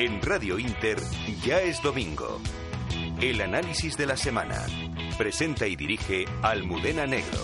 En Radio Inter ya es domingo. El análisis de la semana. Presenta y dirige Almudena Negro.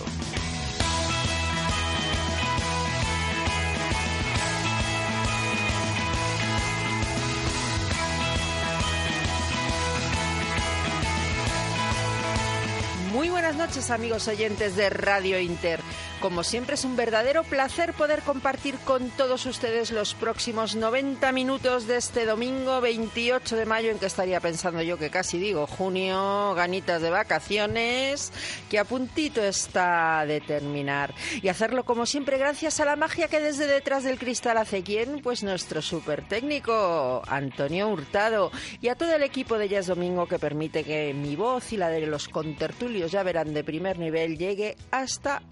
Muy buenas noches amigos oyentes de Radio Inter. Como siempre es un verdadero placer poder compartir con todos ustedes los próximos 90 minutos de este domingo 28 de mayo en que estaría pensando yo que casi digo junio, ganitas de vacaciones, que a puntito está de terminar. Y hacerlo como siempre gracias a la magia que desde detrás del cristal hace quien, pues nuestro super técnico Antonio Hurtado y a todo el equipo de Jazz Domingo que permite que mi voz y la de los contertulios ya verán de primer nivel llegue hasta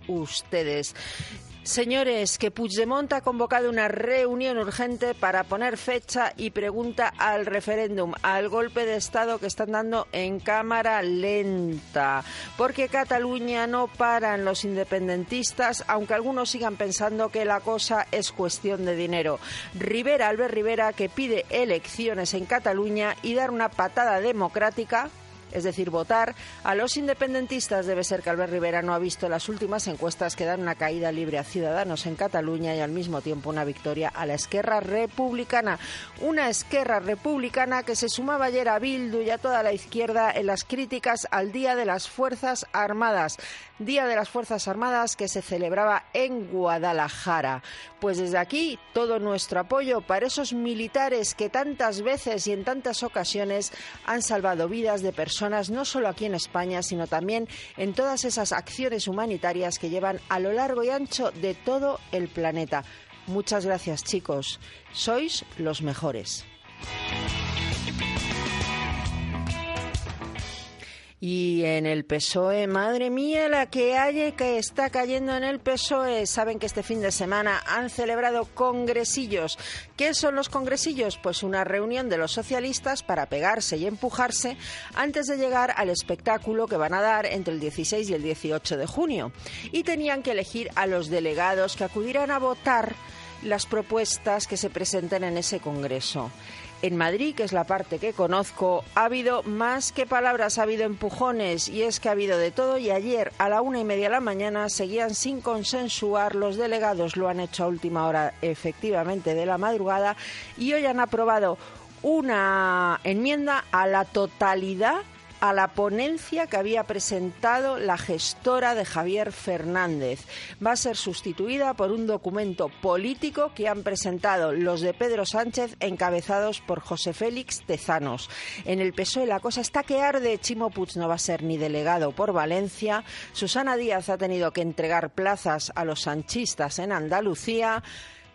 ustedes. Señores, que Puigdemont ha convocado una reunión urgente para poner fecha y pregunta al referéndum, al golpe de Estado que están dando en cámara lenta. Porque Cataluña no paran los independentistas, aunque algunos sigan pensando que la cosa es cuestión de dinero. Rivera, Albert Rivera, que pide elecciones en Cataluña y dar una patada democrática es decir, votar. A los independentistas debe ser que Albert Rivera no ha visto las últimas encuestas que dan una caída libre a Ciudadanos en Cataluña y al mismo tiempo una victoria a la Esquerra Republicana. Una Esquerra Republicana que se sumaba ayer a Bildu y a toda la izquierda en las críticas al Día de las Fuerzas Armadas. Día de las Fuerzas Armadas que se celebraba en Guadalajara. Pues desde aquí todo nuestro apoyo para esos militares que tantas veces y en tantas ocasiones han salvado vidas de personas, no solo aquí en España, sino también en todas esas acciones humanitarias que llevan a lo largo y ancho de todo el planeta. Muchas gracias chicos, sois los mejores. Y en el PSOE, madre mía, la que hay que está cayendo en el PSOE. Saben que este fin de semana han celebrado congresillos. ¿Qué son los congresillos? Pues una reunión de los socialistas para pegarse y empujarse antes de llegar al espectáculo que van a dar entre el 16 y el 18 de junio. Y tenían que elegir a los delegados que acudirán a votar las propuestas que se presenten en ese congreso en Madrid, que es la parte que conozco, ha habido más que palabras, ha habido empujones y es que ha habido de todo y ayer a la una y media de la mañana seguían sin consensuar, los delegados lo han hecho a última hora efectivamente de la madrugada y hoy han aprobado una enmienda a la totalidad a la ponencia que había presentado la gestora de Javier Fernández. Va a ser sustituida por un documento político que han presentado los de Pedro Sánchez encabezados por José Félix Tezanos. En el PSOE la cosa está que arde. Chimo Puig no va a ser ni delegado por Valencia. Susana Díaz ha tenido que entregar plazas a los sanchistas en Andalucía.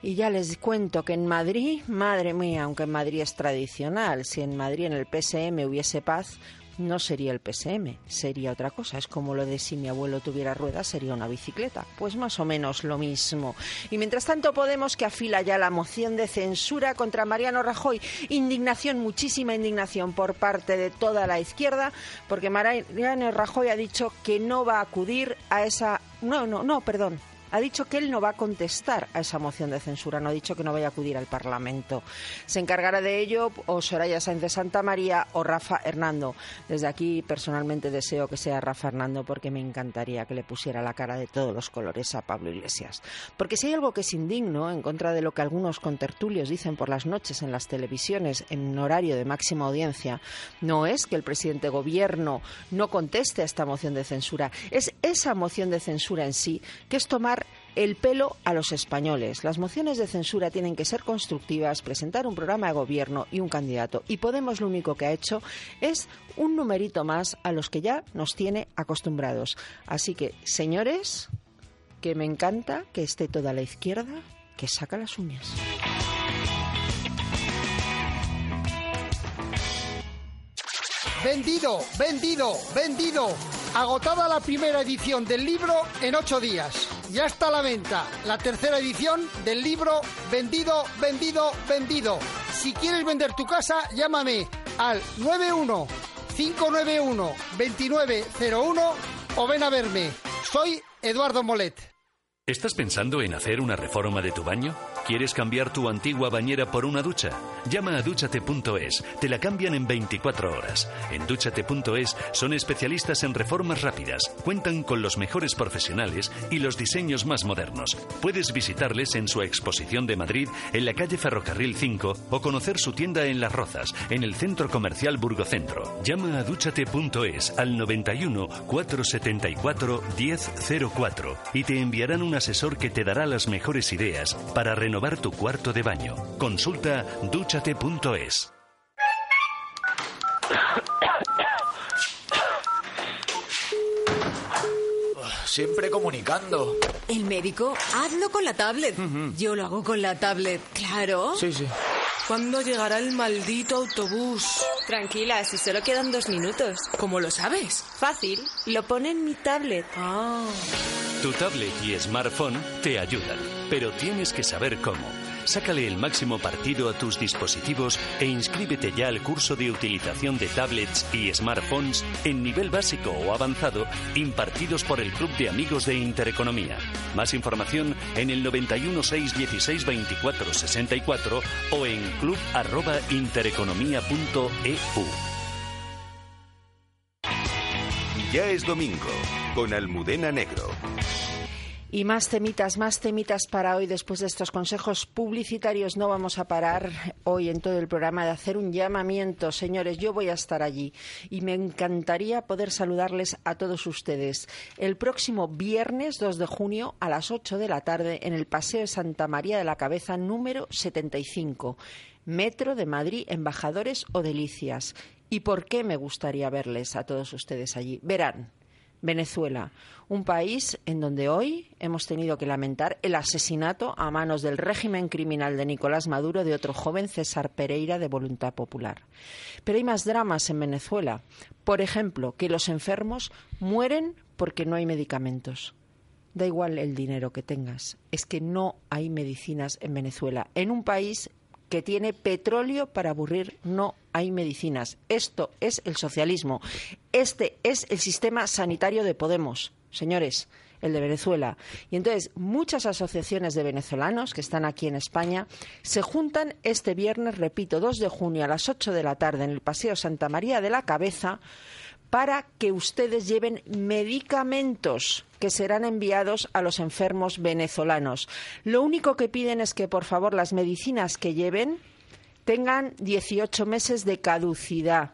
Y ya les cuento que en Madrid, madre mía, aunque en Madrid es tradicional, si en Madrid en el PSM hubiese paz, no sería el PSM, sería otra cosa. Es como lo de si mi abuelo tuviera ruedas, sería una bicicleta. Pues más o menos lo mismo. Y mientras tanto, Podemos que afila ya la moción de censura contra Mariano Rajoy. Indignación, muchísima indignación por parte de toda la izquierda, porque Mariano Rajoy ha dicho que no va a acudir a esa. No, no, no, perdón ha dicho que él no va a contestar a esa moción de censura, no ha dicho que no vaya a acudir al Parlamento. Se encargará de ello o Soraya Sáenz de Santa María o Rafa Hernando. Desde aquí personalmente deseo que sea Rafa Hernando porque me encantaría que le pusiera la cara de todos los colores a Pablo Iglesias. Porque si hay algo que es indigno, en contra de lo que algunos contertulios dicen por las noches en las televisiones en horario de máxima audiencia, no es que el presidente gobierno no conteste a esta moción de censura, es esa moción de censura en sí que es tomar el pelo a los españoles. Las mociones de censura tienen que ser constructivas, presentar un programa de gobierno y un candidato. Y Podemos lo único que ha hecho es un numerito más a los que ya nos tiene acostumbrados. Así que, señores, que me encanta que esté toda la izquierda que saca las uñas. Vendido, vendido, vendido. Agotada la primera edición del libro en ocho días. Ya está a la venta la tercera edición del libro Vendido, vendido, vendido. Si quieres vender tu casa, llámame al 91 591 2901 o ven a verme. Soy Eduardo Molet. ¿Estás pensando en hacer una reforma de tu baño? ¿Quieres cambiar tu antigua bañera por una ducha? Llama a duchate.es. Te la cambian en 24 horas. En duchate.es son especialistas en reformas rápidas. Cuentan con los mejores profesionales y los diseños más modernos. Puedes visitarles en su exposición de Madrid en la calle Ferrocarril 5 o conocer su tienda en Las Rozas, en el centro comercial Burgocentro. Llama a duchate.es al 91 474 1004 y te enviarán un asesor que te dará las mejores ideas para renovar tu cuarto de baño. Consulta duchate.es. Siempre comunicando. El médico, hazlo con la tablet. Yo lo hago con la tablet, claro. Sí, sí. ¿Cuándo llegará el maldito autobús? Tranquila, si solo quedan dos minutos. ¿Cómo lo sabes? Fácil, lo pone en mi tablet. Ah. Tu tablet y smartphone te ayudan, pero tienes que saber cómo. Sácale el máximo partido a tus dispositivos e inscríbete ya al curso de utilización de tablets y smartphones en nivel básico o avanzado impartidos por el Club de Amigos de Intereconomía. Más información en el 91 616 24 64 o en club@intereconomía.eu. Ya es domingo con Almudena Negro. Y más temitas, más temitas para hoy. Después de estos consejos publicitarios, no vamos a parar hoy en todo el programa de hacer un llamamiento. Señores, yo voy a estar allí y me encantaría poder saludarles a todos ustedes. El próximo viernes 2 de junio a las 8 de la tarde en el Paseo de Santa María de la Cabeza número 75. Metro de Madrid, Embajadores o Delicias. ¿Y por qué me gustaría verles a todos ustedes allí? Verán. Venezuela, un país en donde hoy hemos tenido que lamentar el asesinato a manos del régimen criminal de Nicolás Maduro de otro joven César Pereira de Voluntad Popular. Pero hay más dramas en Venezuela. Por ejemplo, que los enfermos mueren porque no hay medicamentos. Da igual el dinero que tengas, es que no hay medicinas en Venezuela, en un país que tiene petróleo para aburrir, no hay medicinas. Esto es el socialismo. Este es el sistema sanitario de Podemos, señores, el de Venezuela. Y entonces muchas asociaciones de venezolanos que están aquí en España se juntan este viernes, repito, 2 de junio a las 8 de la tarde en el Paseo Santa María de la Cabeza para que ustedes lleven medicamentos que serán enviados a los enfermos venezolanos. Lo único que piden es que, por favor, las medicinas que lleven tengan 18 meses de caducidad.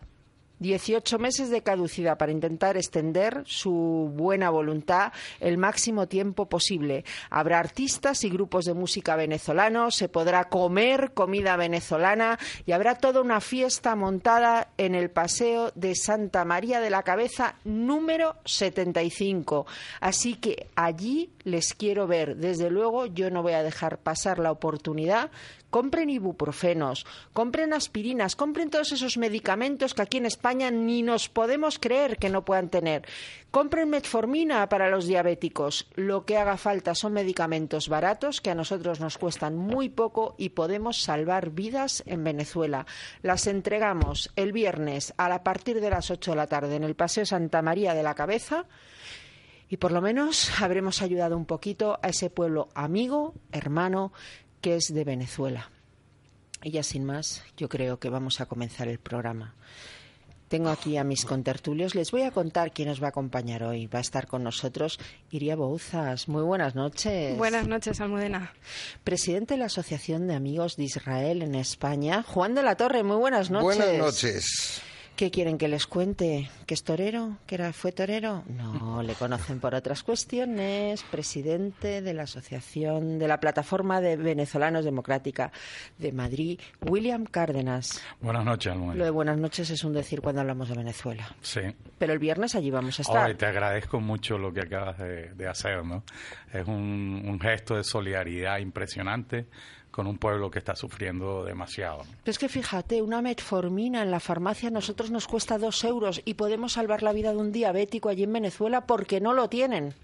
18 meses de caducidad para intentar extender su buena voluntad el máximo tiempo posible. Habrá artistas y grupos de música venezolanos, se podrá comer comida venezolana y habrá toda una fiesta montada en el Paseo de Santa María de la Cabeza número 75. Así que allí les quiero ver. Desde luego yo no voy a dejar pasar la oportunidad compren ibuprofenos, compren aspirinas, compren todos esos medicamentos que aquí en España ni nos podemos creer que no puedan tener. Compren metformina para los diabéticos. Lo que haga falta son medicamentos baratos que a nosotros nos cuestan muy poco y podemos salvar vidas en Venezuela. Las entregamos el viernes a partir de las 8 de la tarde en el Paseo Santa María de la Cabeza y por lo menos habremos ayudado un poquito a ese pueblo amigo, hermano, que es de Venezuela. Y ya sin más, yo creo que vamos a comenzar el programa. Tengo aquí a mis contertulios. Les voy a contar quién nos va a acompañar hoy. Va a estar con nosotros Iria Bouzas. Muy buenas noches. Buenas noches, Almudena. Presidente de la Asociación de Amigos de Israel en España, Juan de la Torre. Muy buenas noches. Buenas noches. ¿Qué quieren que les cuente? ¿Que es torero? ¿Que era, fue torero? No, le conocen por otras cuestiones. Presidente de la Asociación de la Plataforma de Venezolanos Democrática de Madrid, William Cárdenas. Buenas noches, Almudena. Lo de buenas noches es un decir cuando hablamos de Venezuela. Sí. Pero el viernes allí vamos a estar. Oye, te agradezco mucho lo que acabas de, de hacer, ¿no? Es un, un gesto de solidaridad impresionante con un pueblo que está sufriendo demasiado. Pero es que fíjate, una metformina en la farmacia a nosotros nos cuesta dos euros y podemos salvar la vida de un diabético allí en Venezuela porque no lo tienen.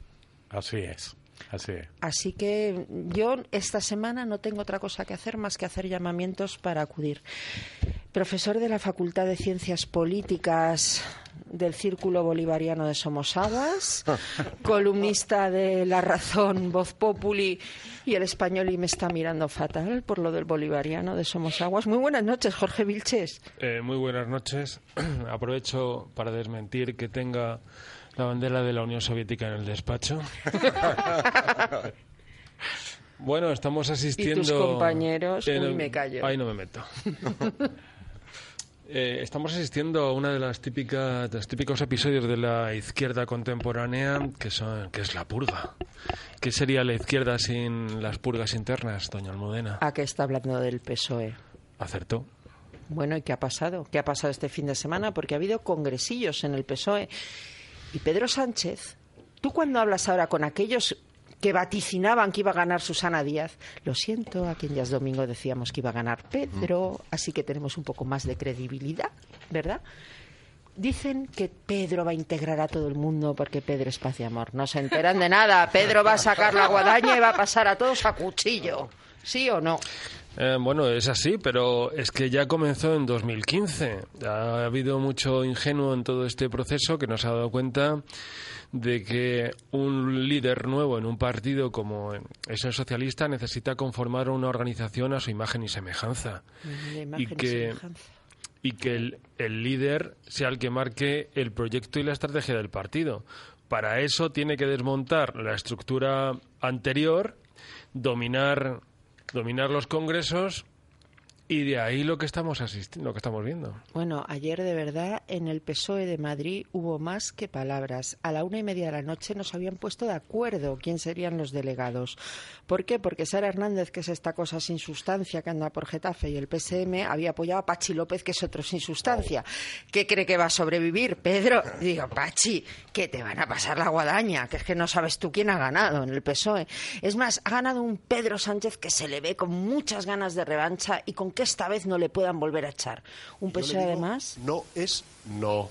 Así es. Así es. Así que yo esta semana no tengo otra cosa que hacer más que hacer llamamientos para acudir. Profesor de la Facultad de Ciencias Políticas del Círculo Bolivariano de Somosaguas, columnista de La Razón, Voz Populi y El Español y me está mirando fatal por lo del Bolivariano de Somosaguas. Muy buenas noches, Jorge Vilches. Eh, muy buenas noches. Aprovecho para desmentir que tenga la bandera de la Unión Soviética en el despacho. bueno, estamos asistiendo. ¿Y tus compañeros? en Uy, me callo. Ahí no me meto. Eh, estamos asistiendo a una de las típicas, de los típicos episodios de la izquierda contemporánea, que son, que es la purga. ¿Qué sería la izquierda sin las purgas internas, doña Almudena? ¿A qué está hablando del PSOE? Acertó. Bueno, ¿y qué ha pasado? ¿Qué ha pasado este fin de semana? Porque ha habido congresillos en el PSOE. Y Pedro Sánchez, tú cuando hablas ahora con aquellos que vaticinaban que iba a ganar Susana Díaz, lo siento, a quien ya es domingo decíamos que iba a ganar Pedro, así que tenemos un poco más de credibilidad, ¿verdad? Dicen que Pedro va a integrar a todo el mundo porque Pedro es paz y amor. No se enteran de nada. Pedro va a sacar la guadaña y va a pasar a todos a cuchillo. ¿Sí o no? Eh, bueno, es así, pero es que ya comenzó en 2015. Ha habido mucho ingenuo en todo este proceso que nos ha dado cuenta de que un líder nuevo en un partido como es el socialista necesita conformar una organización a su imagen y semejanza. Y imagen y que, semejanza. y que el, el líder sea el que marque el proyecto y la estrategia del partido. Para eso tiene que desmontar la estructura anterior, dominar, dominar los congresos y de ahí lo que estamos asistiendo, lo que estamos viendo. Bueno, ayer de verdad en el PSOE de Madrid hubo más que palabras. A la una y media de la noche nos habían puesto de acuerdo quién serían los delegados. ¿Por qué? Porque Sara Hernández, que es esta cosa sin sustancia que anda por Getafe, y el PSM había apoyado a Pachi López, que es otro sin sustancia. ¿Qué cree que va a sobrevivir? Pedro, digo, Pachi, que te van a pasar la guadaña, que es que no sabes tú quién ha ganado en el PSOE. Es más, ha ganado un Pedro Sánchez que se le ve con muchas ganas de revancha y con que esta vez no le puedan volver a echar. Un PSOE digo, además. No es no.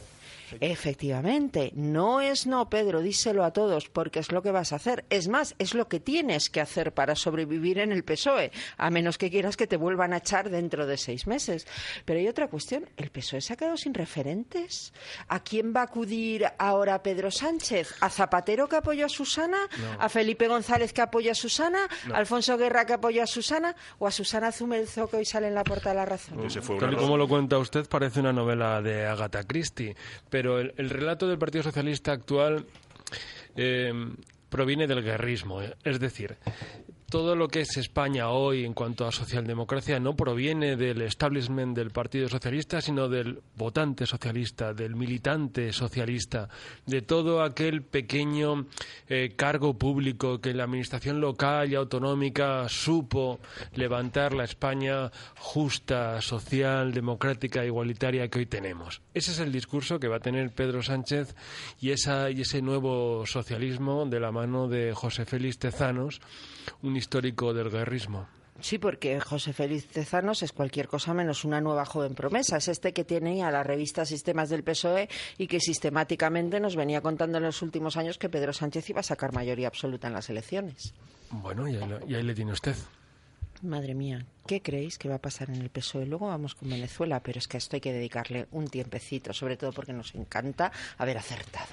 Efectivamente, no es no, Pedro, díselo a todos, porque es lo que vas a hacer. Es más, es lo que tienes que hacer para sobrevivir en el PSOE, a menos que quieras que te vuelvan a echar dentro de seis meses. Pero hay otra cuestión, ¿el PSOE se ha quedado sin referentes? ¿A quién va a acudir ahora Pedro Sánchez? ¿A Zapatero que apoyó a Susana? No. ¿A Felipe González que apoya a Susana? No. ¿A Alfonso Guerra que apoya a Susana? ¿O a Susana Zumelzo que hoy sale en la portada de La Razón? Tal y como lo cuenta usted, parece una novela de Agatha Christie. Pero el, el relato del Partido Socialista actual eh, proviene del guerrismo. eh. Es decir, todo lo que es España hoy en cuanto a socialdemocracia no proviene del establishment del Partido Socialista, sino del votante socialista, del militante socialista, de todo aquel pequeño eh, cargo público que la administración local y autonómica supo levantar la España justa, social, democrática, igualitaria que hoy tenemos. Ese es el discurso que va a tener Pedro Sánchez y, esa, y ese nuevo socialismo de la mano de José Félix Tezanos, un histórico del guerrismo. Sí, porque José Félix Tezanos es cualquier cosa menos una nueva joven promesa. Es este que tiene a la revista Sistemas del PSOE y que sistemáticamente nos venía contando en los últimos años que Pedro Sánchez iba a sacar mayoría absoluta en las elecciones. Bueno, y ahí, y ahí le tiene usted. Madre mía, ¿qué creéis que va a pasar en el PSOE? Luego vamos con Venezuela, pero es que a esto hay que dedicarle un tiempecito, sobre todo porque nos encanta haber acertado.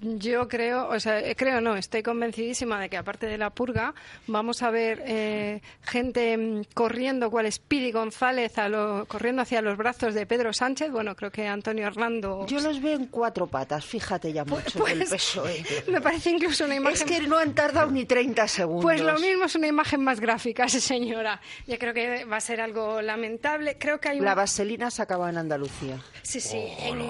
Yo creo, o sea, eh, creo no, estoy convencidísima de que aparte de la purga vamos a ver eh, gente mm, corriendo, cual es Piri González, a lo- corriendo hacia los brazos de Pedro Sánchez. Bueno, creo que Antonio Hernando. Yo los veo en cuatro patas, fíjate ya mucho del pues, PSOE. Me parece incluso una imagen. Es que no han tardado ni 30 segundos. Pues lo mismo es una imagen más gráfica, sí, señora. Yo creo que va a ser algo lamentable. Creo que hay un... La vaselina se acaba en Andalucía. Sí, sí. En,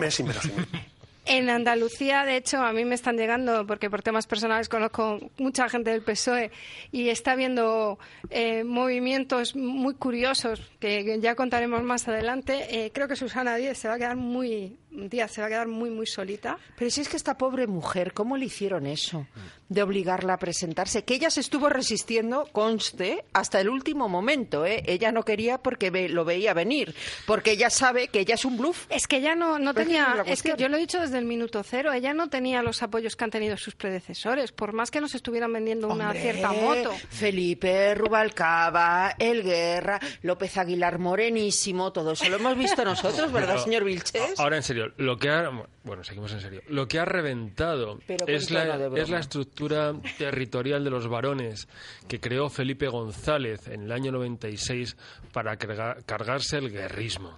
Mes inverosímil. en Andalucía, de hecho, a mí me están llegando, porque por temas personales conozco mucha gente del PSOE y está habiendo eh, movimientos muy curiosos que ya contaremos más adelante. Eh, creo que Susana Díez se va a quedar muy, Díaz se va a quedar muy, muy solita. Pero si es que esta pobre mujer, ¿cómo le hicieron eso? De obligarla a presentarse. Que ella se estuvo resistiendo, conste, hasta el último momento. ¿eh? Ella no quería porque ve- lo veía venir. Porque ella sabe que ella es un bluff. Es que ella no, no Pero tenía, es que yo lo he dicho desde el minuto cero, ella no tenía los apoyos que han tenido sus predecesores, por más que nos estuvieran vendiendo una Hombre, cierta moto. Felipe Rubalcaba, El Guerra, López Aguilar Morenísimo, todo eso lo hemos visto nosotros, ¿verdad, Pero, señor Vilches? Ahora en serio, lo que ha bueno, seguimos en serio. Lo que ha reventado es la, es la estructura territorial de los varones que creó Felipe González en el año 96 para carga- cargarse el guerrismo.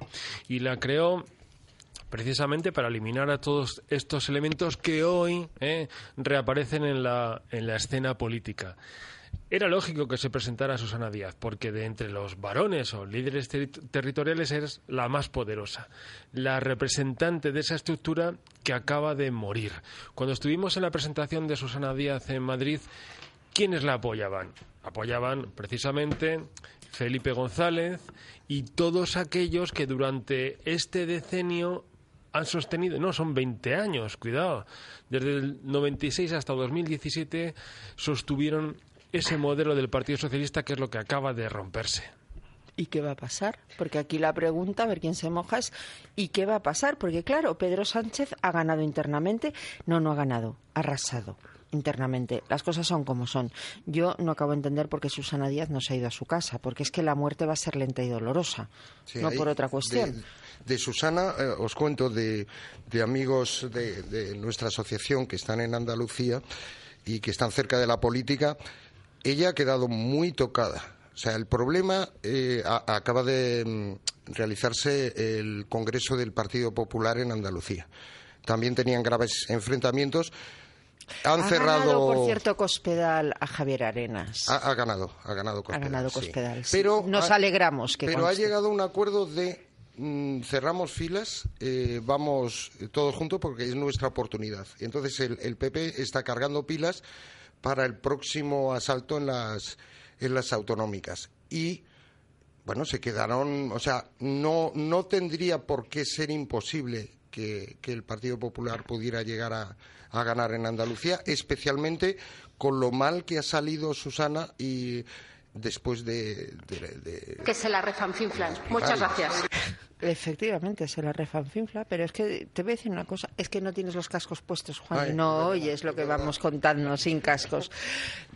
Y la creó precisamente para eliminar a todos estos elementos que hoy eh, reaparecen en la, en la escena política. Era lógico que se presentara Susana Díaz, porque de entre los varones o líderes terri- territoriales es la más poderosa, la representante de esa estructura que acaba de morir. Cuando estuvimos en la presentación de Susana Díaz en Madrid, ¿quiénes la apoyaban? Apoyaban precisamente Felipe González y todos aquellos que durante este decenio han sostenido, no, son 20 años, cuidado, desde el 96 hasta 2017 sostuvieron ese modelo del Partido Socialista que es lo que acaba de romperse. ¿Y qué va a pasar? Porque aquí la pregunta, a ver quién se moja, es ¿y qué va a pasar? Porque claro, Pedro Sánchez ha ganado internamente. No, no ha ganado, ha arrasado internamente. Las cosas son como son. Yo no acabo de entender por qué Susana Díaz no se ha ido a su casa, porque es que la muerte va a ser lenta y dolorosa, Sí, no por otra cuestión. De, de Susana, eh, os cuento de, de amigos de, de nuestra asociación que están en Andalucía y que están cerca de la política. Ella ha quedado muy tocada. O sea, el problema eh, a- acaba de mm, realizarse el Congreso del Partido Popular en Andalucía. También tenían graves enfrentamientos. Han ha cerrado. ganado, por cierto, Cospedal a Javier Arenas. Ha, ha ganado, ha ganado ha Cospedal. ganado sí. Cospedal. sí. Pero Nos ha- alegramos que Pero ha llegado a un acuerdo de mm, cerramos filas, eh, vamos todos juntos porque es nuestra oportunidad. Y entonces el, el PP está cargando pilas para el próximo asalto en las, en las autonómicas. Y bueno, se quedaron, o sea, no, no tendría por qué ser imposible que, que el Partido Popular pudiera llegar a, a ganar en Andalucía, especialmente con lo mal que ha salido Susana y después de- de- de, Que se la refanfinflan. Muchas gracias. Efectivamente, se la refanfinfla, pero es que te voy a decir una cosa, es que no tienes los cascos puestos, Juan, Ay, y no verdad, oyes lo que verdad. vamos contando sin cascos.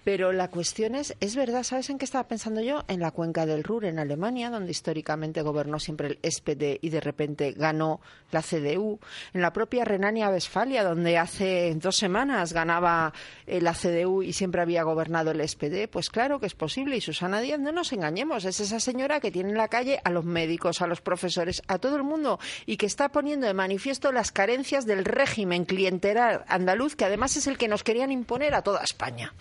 Pero la cuestión es, es verdad, ¿sabes en qué estaba pensando yo? En la cuenca del Ruhr, en Alemania, donde históricamente gobernó siempre el SPD y de repente ganó la CDU. En la propia Renania-Westfalia, donde hace dos semanas ganaba eh, la CDU y siempre había gobernado el SPD. Pues claro que es posible. Y Susana Díaz, no nos engañemos, es esa señora que tiene en la calle a los médicos, a los profesores, a todo el mundo y que está poniendo de manifiesto las carencias del régimen clientelar andaluz, que además es el que nos querían imponer a toda España.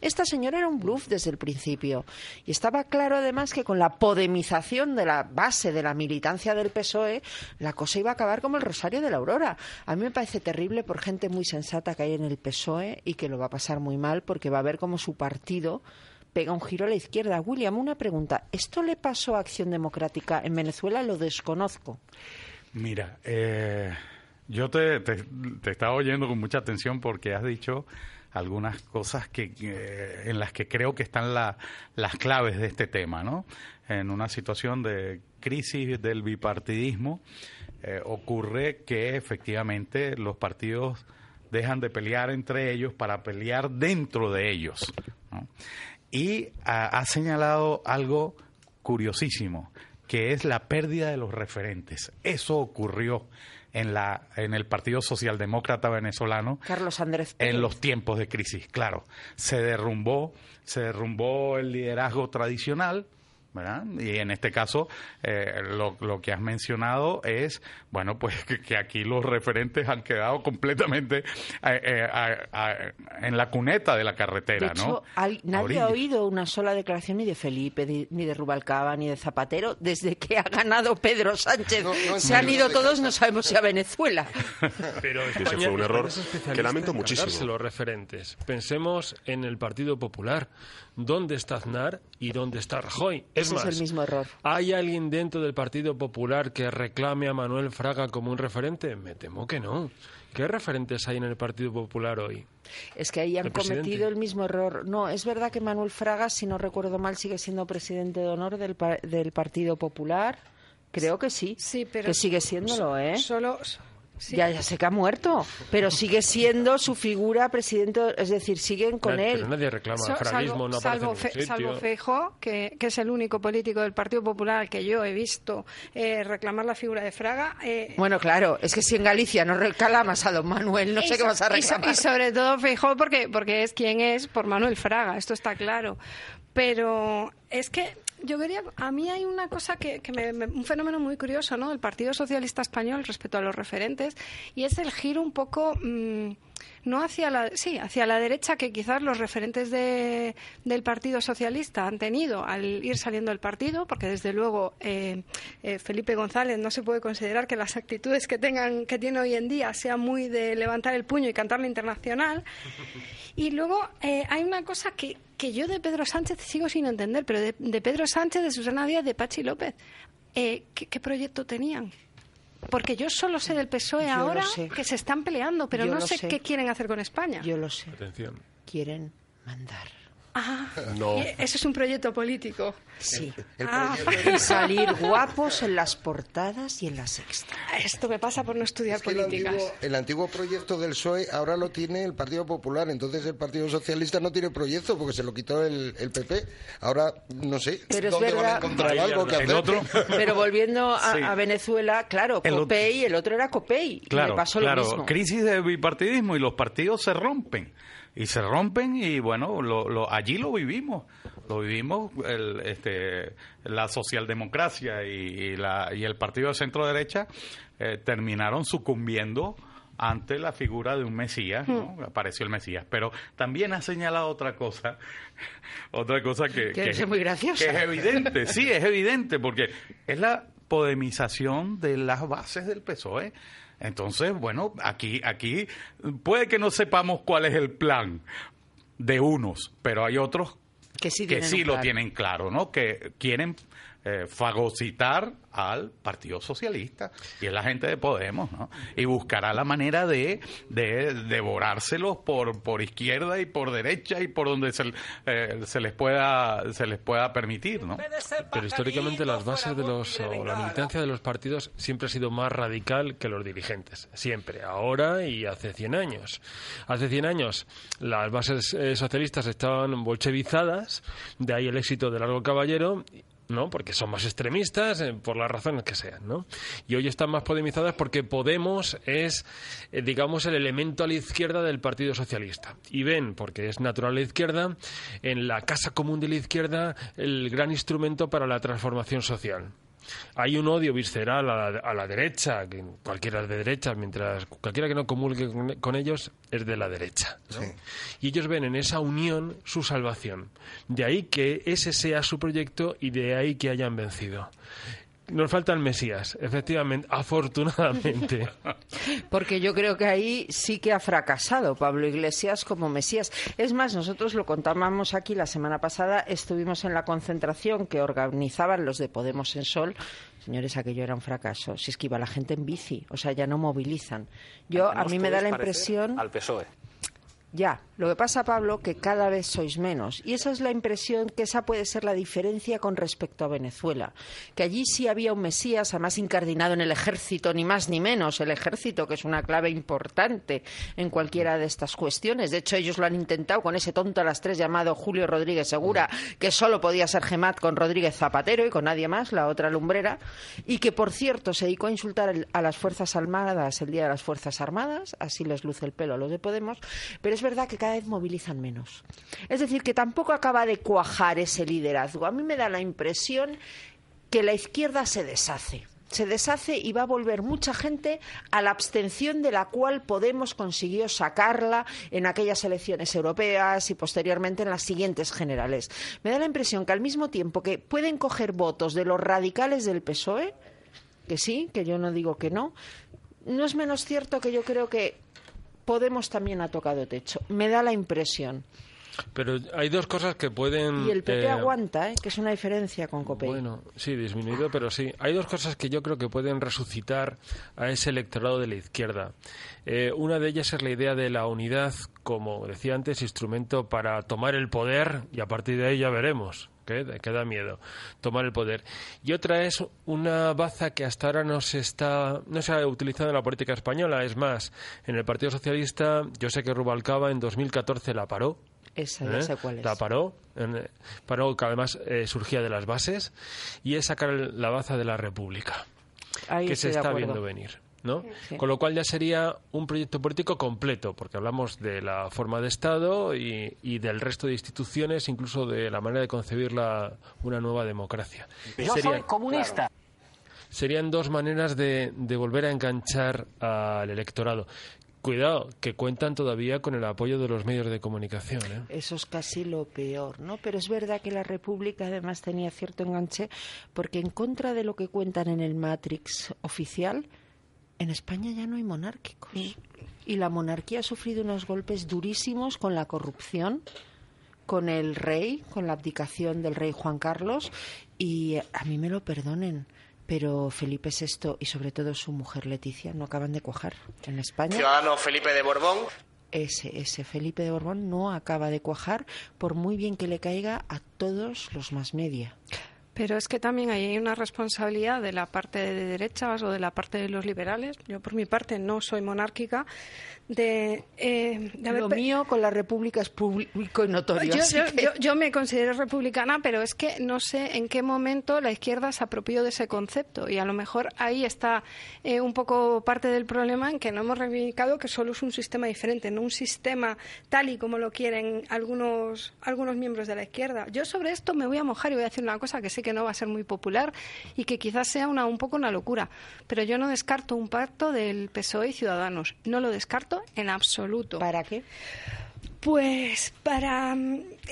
Esta señora era un bluff desde el principio. Y estaba claro además que con la podemización de la base de la militancia del PSOE, la cosa iba a acabar como el Rosario de la Aurora. A mí me parece terrible por gente muy sensata que hay en el PSOE y que lo va a pasar muy mal porque va a ver cómo su partido pega un giro a la izquierda. William, una pregunta. ¿Esto le pasó a Acción Democrática en Venezuela? Lo desconozco. Mira, eh, yo te, te, te estaba oyendo con mucha atención porque has dicho algunas cosas que, en las que creo que están la- las claves de este tema, ¿no? En una situación de crisis del bipartidismo eh, ocurre que efectivamente los partidos dejan de pelear entre ellos para pelear dentro de ellos. ¿no? Y ha, ha señalado algo curiosísimo, que es la pérdida de los referentes. Eso ocurrió en, la, en el Partido Socialdemócrata Venezolano Carlos Andrés Pérez. en los tiempos de crisis, claro. Se derrumbó, se derrumbó el liderazgo tradicional, ¿verdad? Y en este caso, eh, lo, lo que has mencionado es, bueno, pues que, que aquí los referentes han quedado completamente eh, eh, a- a- en la cuneta de la carretera, de ¿no? hecho, A nadie ha oído una sola declaración ni de Felipe, ni, ni de Rubalcaba, ni de Zapatero, desde que ha ganado Pedro Sánchez. No, no, Se han ido todos, no sabemos si a Venezuela. Pero ese España- fue un error es que lamento muchísimo. los referentes. Pensemos en el Partido Popular, dónde está Aznar y dónde está Rajoy. Es Ese más, es el mismo error. ¿hay alguien dentro del Partido Popular que reclame a Manuel Fraga como un referente? Me temo que no. ¿Qué referentes hay en el Partido Popular hoy? Es que ahí han El presidente. cometido el mismo error. No, es verdad que Manuel Fraga, si no recuerdo mal, sigue siendo presidente de honor del, pa- del Partido Popular. Creo que sí. Sí, pero que sigue siéndolo, ¿eh? Solo. Sí. Ya, ya sé que ha muerto, pero sigue siendo su figura presidente, es decir, siguen con él. nadie reclama So- el fraguismo, no salvo, Fe- salvo. Feijóo, que, que es el único político del Partido Popular que yo he visto eh, reclamar la figura de Fraga. eh, Bueno, claro, es que si en Galicia no reclamas a don Manuel, no y sé qué vas a y so- reclamar. Y, sobre todo Feijóo porque, porque es quien es por Manuel Fraga, esto está claro. Pero es que yo quería, a mí hay una cosa que, que me- un fenómeno muy curioso, ¿no? Del Partido Socialista Español respecto a los referentes y es el giro un poco mm, no hacia la, sí, hacia la derecha que quizás los referentes de- del Partido Socialista han tenido al ir saliendo del partido, porque desde luego eh, eh, Felipe González no se puede considerar que las actitudes que tengan que tiene hoy en día sean muy de levantar el puño y cantar la internacional. Y luego eh, hay una cosa que, que yo de Pedro Sánchez sigo sin entender, pero de, Pedro Sánchez, de Susana Díaz, de Pachi López, eh, ¿qué, qué proyecto tenían? Porque yo solo sé del PSOE Yo ahora que se están peleando, pero Yo no sé, sé. qué quieren hacer con España. Yo lo sé. Atención. Quieren mandar. Ah, No. eso es un proyecto político. Sí. Ah. Y salir guapos en las portadas y en la sexta. Esto me pasa por no estudiar Es que el políticas. antiguo, el antiguo proyecto del PSOE ahora lo tiene el Partido Popular, entonces el Partido Socialista no tiene proyecto porque se lo quitó el, el PP. Ahora no sé Pero es van a verdad- encontrar Ahí algo que el hacer. otro. Pero volviendo a, Sí. a Venezuela, claro, El otro- Copey, el otro era Copey. y Claro, me pasó claro. lo mismo. Crisis de bipartidismo y los partidos se rompen. Y se rompen y bueno, lo, lo- allí lo vivimos. Lo vivimos el, este, la socialdemocracia y, y la, y el partido de centro derecha eh, terminaron sucumbiendo ante la figura de un Mesías, ¿no? Apareció el Mesías. Pero también ha señalado otra cosa, otra cosa que, Que es muy graciosa. que es evidente, sí, es evidente, porque es la podemización de las bases del PSOE. Entonces, bueno, aquí, aquí puede que no sepamos cuál es el plan de unos, pero hay otros Que sí, que sí lo tienen claro, ¿no? Que quieren eh, fagocitar al Partido Socialista y es la gente de Podemos, ¿no? Y buscará la manera de, de devorárselos por, por izquierda y por derecha y por donde se, eh, se les pueda se les pueda permitir, ¿no? Pero históricamente las bases de los o la militancia de los partidos siempre ha sido más radical que los dirigentes, siempre, ahora y hace 100 años. Hace 100 años las bases eh, socialistas estaban bolchevizadas, de ahí el éxito de Largo Caballero. ¿No? Porque son más extremistas, eh, por las razones que sean, ¿no? Y hoy están más podemizadas porque Podemos es, eh, digamos, el elemento a la izquierda del Partido Socialista. Y ven, porque es natural la izquierda, en la Casa Común de la Izquierda el gran instrumento para la transformación social. Hay un odio visceral a la, a la derecha, que cualquiera es de derecha, mientras cualquiera que no comulgue con, con ellos es de la derecha. ¿no? Y ellos ven en esa unión su salvación. De ahí que ese sea su proyecto y de ahí que hayan vencido. Nos falta el Mesías, efectivamente, afortunadamente. Porque yo creo que ahí sí que ha fracasado Pablo Iglesias como Mesías. Es más, nosotros lo contábamos aquí la semana pasada, estuvimos en la concentración que organizaban los de Podemos en Sol. Señores, aquello era un fracaso. Si es que iba la gente en bici, o sea, ya no movilizan. Yo, a mí me da la impresión... Al PSOE. Ya, lo que pasa, Pablo, que cada vez sois menos. Y esa es la impresión que esa puede ser la diferencia con respecto a Venezuela. Que allí sí había un Mesías, además incardinado en el ejército, ni más ni menos. El ejército, que es una clave importante en cualquiera de estas cuestiones. De hecho, ellos lo han intentado con ese tonto a las tres llamado Julio Rodríguez Segura, que solo podía ser Gemat con Rodríguez Zapatero y con nadie más, la otra lumbrera. Y que, por cierto, se dedicó a insultar a las Fuerzas Armadas el Día de las Fuerzas Armadas. Así les luce el pelo a los de Podemos. Pero es verdad que cada vez movilizan menos. Es decir, que tampoco acaba de cuajar ese liderazgo. A mí me da la impresión que la izquierda se deshace. Se deshace y va a volver mucha gente a la abstención de la cual Podemos consiguió sacarla en aquellas elecciones europeas y posteriormente en las siguientes generales. Me da la impresión que al mismo tiempo que pueden coger votos de los radicales del PSOE, que sí, que yo no digo que no, no es menos cierto que yo creo que Podemos también ha tocado techo. Me da la impresión. Pero hay dos cosas que pueden... Y el PP eh, aguanta, ¿eh? que es una diferencia con COPEI. Bueno, sí, disminuido, pero sí. Hay dos cosas que yo creo que pueden resucitar a ese electorado de la izquierda. Eh, una de ellas es la idea de la unidad como decía antes, instrumento para tomar el poder y a partir de ahí ya veremos que, que da miedo tomar el poder. Y otra es una baza que hasta ahora no se está no se ha utilizado en la política española. Es más, en el Partido Socialista, yo sé que Rubalcaba en 2014 la paró. Esa, ya ¿eh? sé cuál es. La paró, en- paró que además eh, surgía de las bases y es sacar la baza de la República Ahí que se está viendo venir. ¿No? Sí. Con lo cual ya sería un proyecto político completo, porque hablamos de la forma de Estado y, y del resto de instituciones, incluso de la manera de concebir la- una nueva democracia. Yo soy Serían- comunista. Serían dos maneras de, de volver a enganchar al electorado. Cuidado, que cuentan todavía con el apoyo de los medios de comunicación. ¿eh? Eso es casi lo peor, ¿no? Pero es verdad que la República además tenía cierto enganche porque en contra de lo que cuentan en el Matrix oficial, en España ya no hay monárquicos. Y la monarquía ha sufrido unos golpes durísimos con la corrupción, con el rey, con la abdicación del rey Juan Carlos y eh, a mí me lo perdonen. Pero Felipe VI y sobre todo su mujer Leticia no acaban de cuajar en España. Ciudadano Felipe de Borbón. Ese, ese Felipe de Borbón no acaba de cuajar, por muy bien que le caiga a todos los más media. Pero es que también hay una responsabilidad de la parte de derechas o de la parte de los liberales. Yo, por mi parte, no soy monárquica. De, eh, de haber Lo mío con la República es público y notorio. Yo, así yo- que- yo- yo me considero republicana, pero es que no sé en qué momento la izquierda se apropió de ese concepto. Y a lo mejor ahí está eh, un poco parte del problema en que no hemos reivindicado que solo es un sistema diferente, no un sistema tal y como lo quieren algunos, algunos miembros de la izquierda. Yo sobre esto me voy a mojar y voy a decir una cosa que sé que no va a ser muy popular y que quizás sea una, un poco una locura. Pero yo no descarto un pacto del PSOE y Ciudadanos. No lo descarto en absoluto. ¿Para qué? Pues para,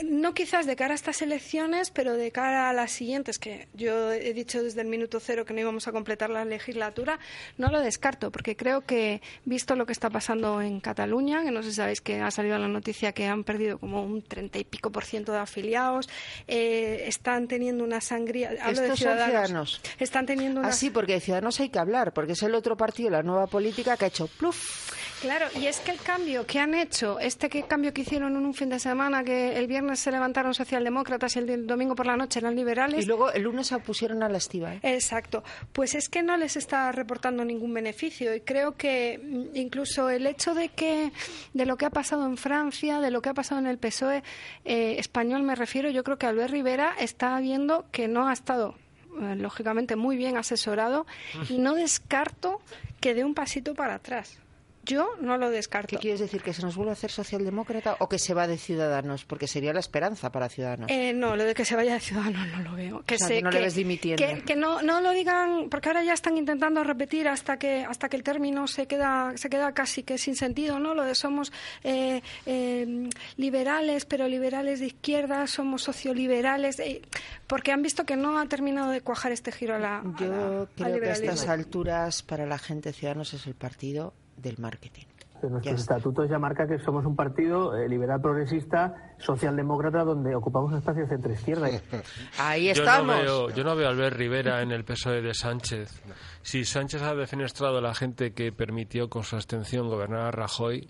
no quizás de cara a estas elecciones, pero de cara a las siguientes, que yo he dicho desde el minuto cero que no íbamos a completar la legislatura, no lo descarto, porque creo que, visto lo que está pasando en Cataluña, que no sé si sabéis que ha salido la noticia que han perdido como un treinta y pico por ciento de afiliados, eh, están teniendo una sangría. Hablo de Estos son ciudadanos. Están teniendo una. Así, porque de Ciudadanos hay que hablar, porque es el otro partido, la nueva política, que ha hecho pluf. Claro, y es que el cambio que han hecho, este que cambio que hicieron en un fin de semana, que el viernes se levantaron socialdemócratas y el domingo por la noche eran liberales. Y luego el lunes se pusieron a la estiva. ¿eh? Exacto. Pues es que no les está reportando ningún beneficio y creo que mm, incluso el hecho de que de lo que ha pasado en Francia, de lo que ha pasado en el PSOE eh, español me refiero, yo creo que Albert Rivera está viendo que no ha estado eh, lógicamente muy bien asesorado y no descarto que dé un pasito para atrás. Yo no lo descarto. ¿Qué quieres decir? ¿Que se nos vuelve a hacer socialdemócrata o que se va de Ciudadanos? Porque sería la esperanza para Ciudadanos. Eh, no, lo de que se vaya de Ciudadanos no lo veo. Que, O sea, se- que no le ves dimitiendo. Que, que no, no lo digan, porque ahora ya están intentando repetir hasta que hasta que el término se queda se queda casi que sin sentido, ¿no? Lo de somos eh, eh, liberales, pero liberales de izquierda, somos socioliberales, eh, porque han visto que no ha terminado de cuajar este giro a la. a la- Yo creo que a estas alturas para la gente Ciudadanos es el partido del marketing. Nuestros estatutos ya marca que somos un partido eh, liberal progresista, socialdemócrata, donde ocupamos un espacio centro-izquierda. Ahí Yo no, veo, yo no veo a Albert Rivera en el PSOE de Sánchez. Si Sánchez ha defenestrado a la gente que permitió con su abstención gobernar a Rajoy,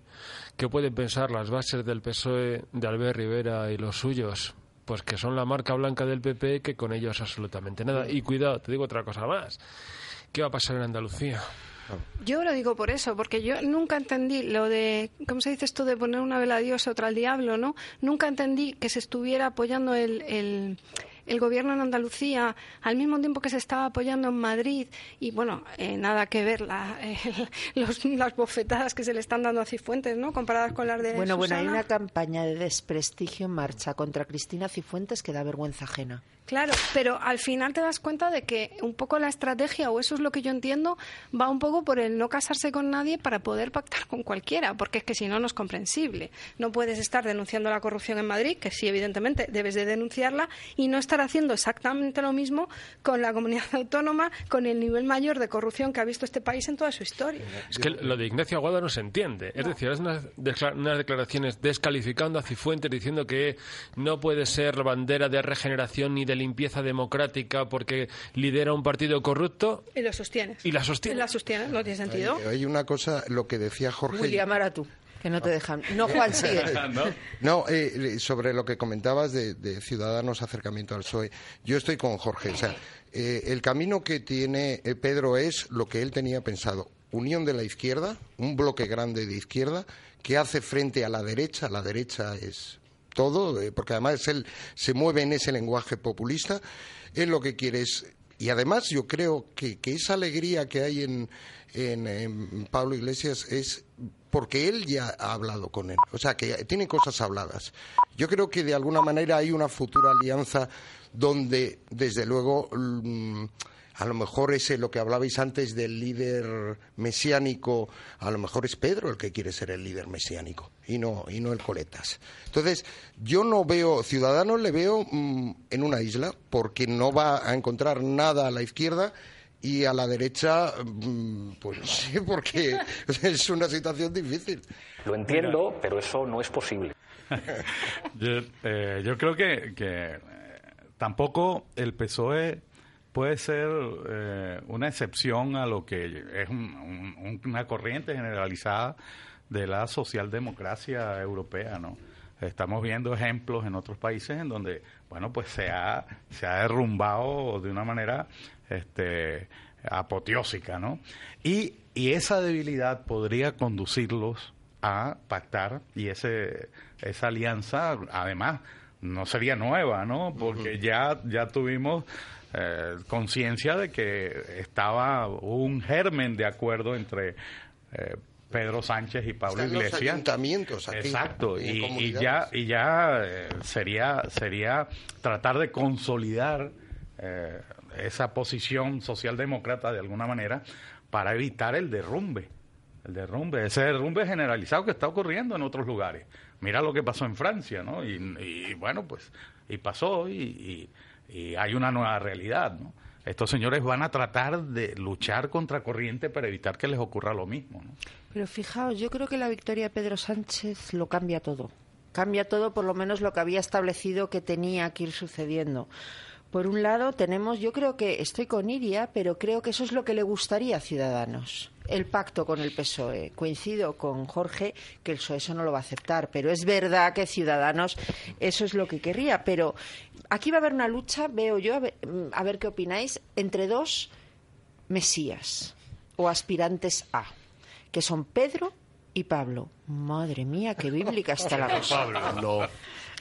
¿qué pueden pensar las bases del PSOE de Albert Rivera y los suyos? Pues que son la marca blanca del PP, que con ellos absolutamente nada. Y cuidado, te digo otra cosa más. ¿Qué va a pasar en Andalucía? Yo lo digo por eso, porque yo nunca entendí lo de, ¿cómo se dice esto de poner una vela a Dios y otra al diablo, no? Nunca entendí que se estuviera apoyando el, el, el gobierno en Andalucía al mismo tiempo que se estaba apoyando en Madrid y, bueno, eh, nada que ver la, eh, los- las bofetadas que se le están dando a Cifuentes, ¿no? Comparadas con las de Bueno, bueno, hay Susana. una campaña de desprestigio en marcha contra Cristina Cifuentes que da vergüenza ajena. Claro, pero al final te das cuenta de que un poco la estrategia, o eso es lo que yo entiendo, va un poco por el no casarse con nadie para poder pactar con cualquiera, porque es que si no, no es comprensible. No puedes estar denunciando la corrupción en Madrid, que sí, evidentemente, debes de denunciarla, y no estar haciendo exactamente lo mismo con la comunidad autónoma, con el nivel mayor de corrupción que ha visto este país en toda su historia. Es que lo de Ignacio Aguado no se entiende. Es decir, es unas, unas declaraciones descalificando a Cifuentes, diciendo que no puede ser bandera de regeneración ni de limpieza democrática porque lidera un partido corrupto. Y lo sostiene. Y la sostiene. La sostiene, no tiene sentido. Hay, una cosa, lo que decía Jorge. William, tú. Que no te dejan. No, Juan, sigue. no, eh, sobre lo que comentabas de, ciudadanos acercamiento al PSOE. Yo estoy con Jorge. O sea, eh, el camino que tiene eh, Pedro es lo que él tenía pensado. Unión de la izquierda, un bloque grande de izquierda que hace frente a la derecha. La derecha es todo, eh, porque además él se mueve en ese lenguaje populista, él lo que quiere es y además yo creo que, esa alegría que hay en, en, Pablo Iglesias es porque él ya ha hablado con él, o sea que tiene cosas habladas. Yo creo que de alguna manera hay una futura alianza donde desde luego mm, a lo mejor ese lo que hablabais antes del líder mesiánico, a lo mejor es Pedro el que quiere ser el líder mesiánico y no, y no el Coletas. Entonces, yo no veo, Ciudadanos le veo mm, en una isla porque no va a encontrar nada a la izquierda y a la derecha, mm, pues sí, porque es una situación difícil. Lo entiendo, pero eso no es posible. yo, eh, creo que, que tampoco el PSOE puede ser eh, una excepción a lo que es una corriente generalizada de la socialdemocracia europea, ¿no? Estamos viendo ejemplos en otros países en donde, bueno, pues se ha, se ha derrumbado de una manera este, apoteósica, ¿no? Y, y esa debilidad podría conducirlos a pactar y ese, esa alianza, además, no sería nueva, ¿no? Porque ya, ya tuvimos eh, conciencia de que estaba un germen de acuerdo entre eh, Pedro Sánchez y Pablo Iglesias. ayuntamientos Exacto, y, ya y ya eh, sería sería tratar de consolidar esa posición socialdemócrata de alguna manera para evitar el derrumbe, el derrumbe, ese derrumbe generalizado que está ocurriendo en otros lugares. Mira lo que pasó en Francia, ¿no? Y, bueno, pues y pasó y y hay una nueva realidad, ¿no? Estos señores van a tratar de luchar contra corriente para evitar que les ocurra lo mismo. ¿no? Pero fijaos, yo creo que la victoria de Pedro Sánchez lo cambia todo. Cambia todo, por lo menos lo que había establecido que tenía que ir sucediendo. Por un lado, tenemos, yo creo que estoy con Iria, pero creo que eso es lo que le gustaría a Ciudadanos el pacto con el PSOE. Coincido con Jorge que el PSOE eso no lo va a aceptar, pero es verdad que Ciudadanos eso es lo que querría. Pero aquí va a haber una lucha, veo yo, a ver, qué opináis, entre dos mesías o aspirantes a, que son Pedro y Pablo. Madre mía, qué bíblica está la cosa. Pablo,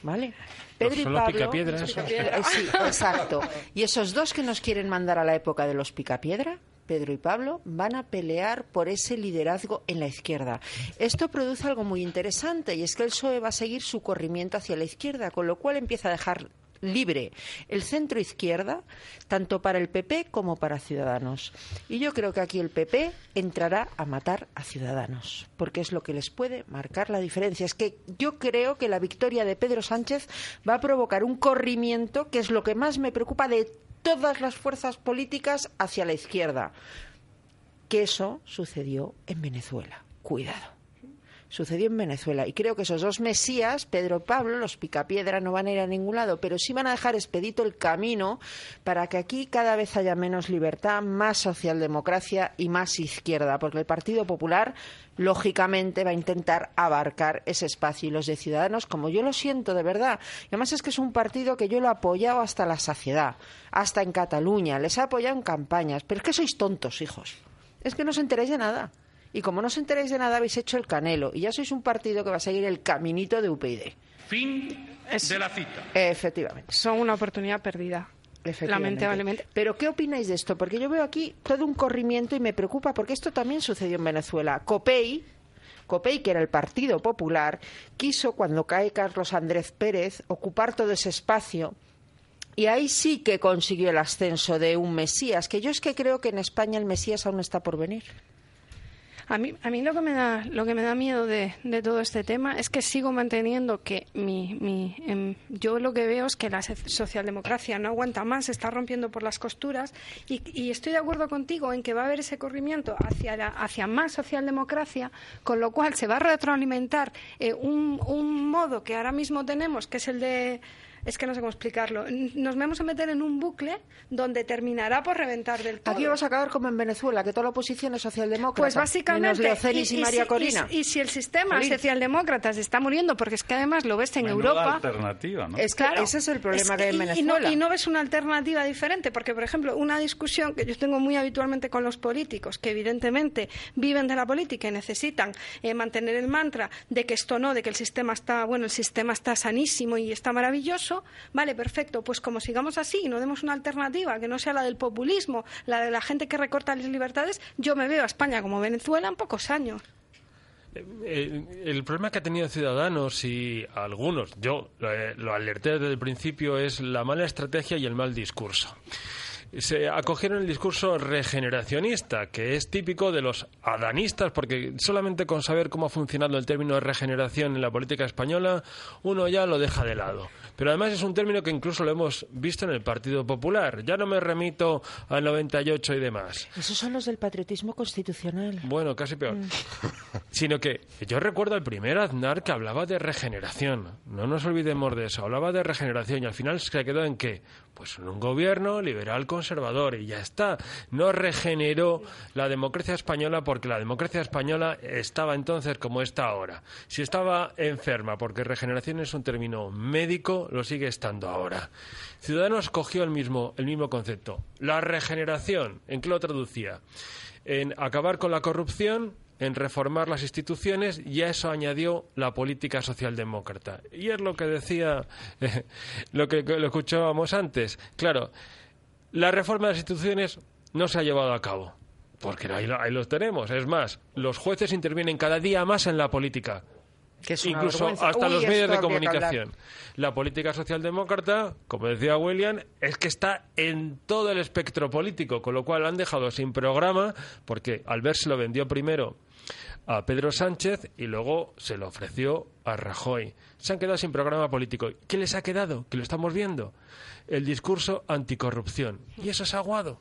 ¿Vale? Pedro y Pablo. Eh, sí, exacto. Y esos dos que nos quieren mandar a la época de los picapiedra, Pedro y Pablo, van a pelear por ese liderazgo en la izquierda. Esto produce algo muy interesante y es que el PSOE va a seguir su corrimiento hacia la izquierda, con lo cual empieza a dejar libre el centro izquierda, tanto para el PP como para Ciudadanos. Y yo creo que aquí el PP entrará a matar a Ciudadanos, porque es lo que les puede marcar la diferencia. Es que yo creo que la victoria de Pedro Sánchez va a provocar un corrimiento, que es lo que más me preocupa de todas las fuerzas políticas hacia la izquierda. Que eso sucedió en Venezuela. Cuidado sucedió en Venezuela. Y creo que esos dos mesías, Pedro Pablo, los picapiedra, no van a ir a ningún lado, pero sí van a dejar expedito el camino para que aquí cada vez haya menos libertad, más socialdemocracia y más izquierda, porque el Partido Popular, lógicamente, va a intentar abarcar ese espacio. Y los de Ciudadanos, como yo lo siento de verdad, y además es que es un partido que yo lo he apoyado hasta la saciedad, hasta en Cataluña, les he apoyado en campañas, pero es que sois tontos, hijos. Es que no os enteráis de nada. Y como no os enteráis de nada, habéis hecho el canelo. Y ya sois un partido que va a seguir el caminito de UPyD. Fin de la cita. Efectivamente. Son una oportunidad perdida. Lamentablemente. Pero ¿qué opináis de esto? Porque yo veo aquí todo un corrimiento y me preocupa porque esto también sucedió en Venezuela. COPEI, COPEI, que era el Partido Popular, quiso, cuando cae Carlos Andrés Pérez, ocupar todo ese espacio Y ahí sí que consiguió el ascenso de un Mesías, que yo es que creo que en España el Mesías aún está por venir. A mí, a mí lo que me da, lo que me da miedo de, de todo este tema es que sigo manteniendo que mi, mi, em, yo lo que veo es que la so- socialdemocracia no aguanta más, está rompiendo por las costuras y, y estoy de acuerdo contigo en que va a haber ese corrimiento hacia, la- hacia más socialdemocracia, con lo cual se va a retroalimentar eh, un, un modo que ahora mismo tenemos, que es el de es que no sé cómo explicarlo. Nos vamos a meter en un bucle donde terminará por reventar del todo. Aquí vamos a acabar como en Venezuela, que toda la oposición es socialdemócrata. Pues básicamente. Menos Leocenis y, María si, Corina. Y, si el sistema socialdemócrata se está muriendo, porque es que además lo ves en Menuda Europa. alternativa, ¿no? Es que ese es el problema Es que hay en y- y Venezuela. no, y no ves una alternativa diferente, porque, por ejemplo, una discusión que yo tengo muy habitualmente con los políticos, que evidentemente viven de la política y necesitan eh, mantener el mantra de que esto no, de que el sistema está, bueno, el sistema está sanísimo y está maravilloso, vale, perfecto, pues como sigamos así y no demos una alternativa que no sea la del populismo, la de la gente que recorta las libertades, yo me veo a España como Venezuela en pocos años. Eh, el problema que ha tenido Ciudadanos y algunos, yo eh, lo alerté desde el principio, es la mala estrategia y el mal discurso. Se acogieron el discurso regeneracionista, que es típico de los adanistas, porque solamente con saber cómo ha funcionado el término de regeneración en la política española, uno ya lo deja de lado. Pero además es un término que incluso lo hemos visto en el Partido Popular. Ya no me remito al 98 y demás. Esos son los del patriotismo constitucional. Bueno, casi peor. Sino que yo recuerdo al primer Aznar que hablaba de regeneración. No nos olvidemos de eso. Hablaba de regeneración y al final se quedó en qué? Pues en un gobierno liberal conservador y ya está. No regeneró la democracia española porque la democracia española estaba entonces como está ahora. Si estaba enferma, porque regeneración es un término médico, lo sigue estando ahora. Ciudadanos cogió el mismo, el mismo concepto. La regeneración, ¿en qué lo traducía? En acabar con la corrupción, en reformar las instituciones y a eso añadió la política socialdemócrata. Y es lo que decía, lo que lo escuchábamos antes. Claro, la reforma de las instituciones no se ha llevado a cabo. Porque ahí, ahí los tenemos. Es más, los jueces intervienen cada día más en la política. Que es una Incluso hasta Uy, los medios de comunicación. La política socialdemócrata, como decía William, es que está en todo el espectro político, con lo cual lo han dejado sin programa, porque Albert se lo vendió primero a Pedro Sánchez y luego se lo ofreció a Rajoy. Se han quedado sin programa político. ¿Qué les ha quedado? Que lo estamos viendo. El discurso anticorrupción. Y eso es aguado.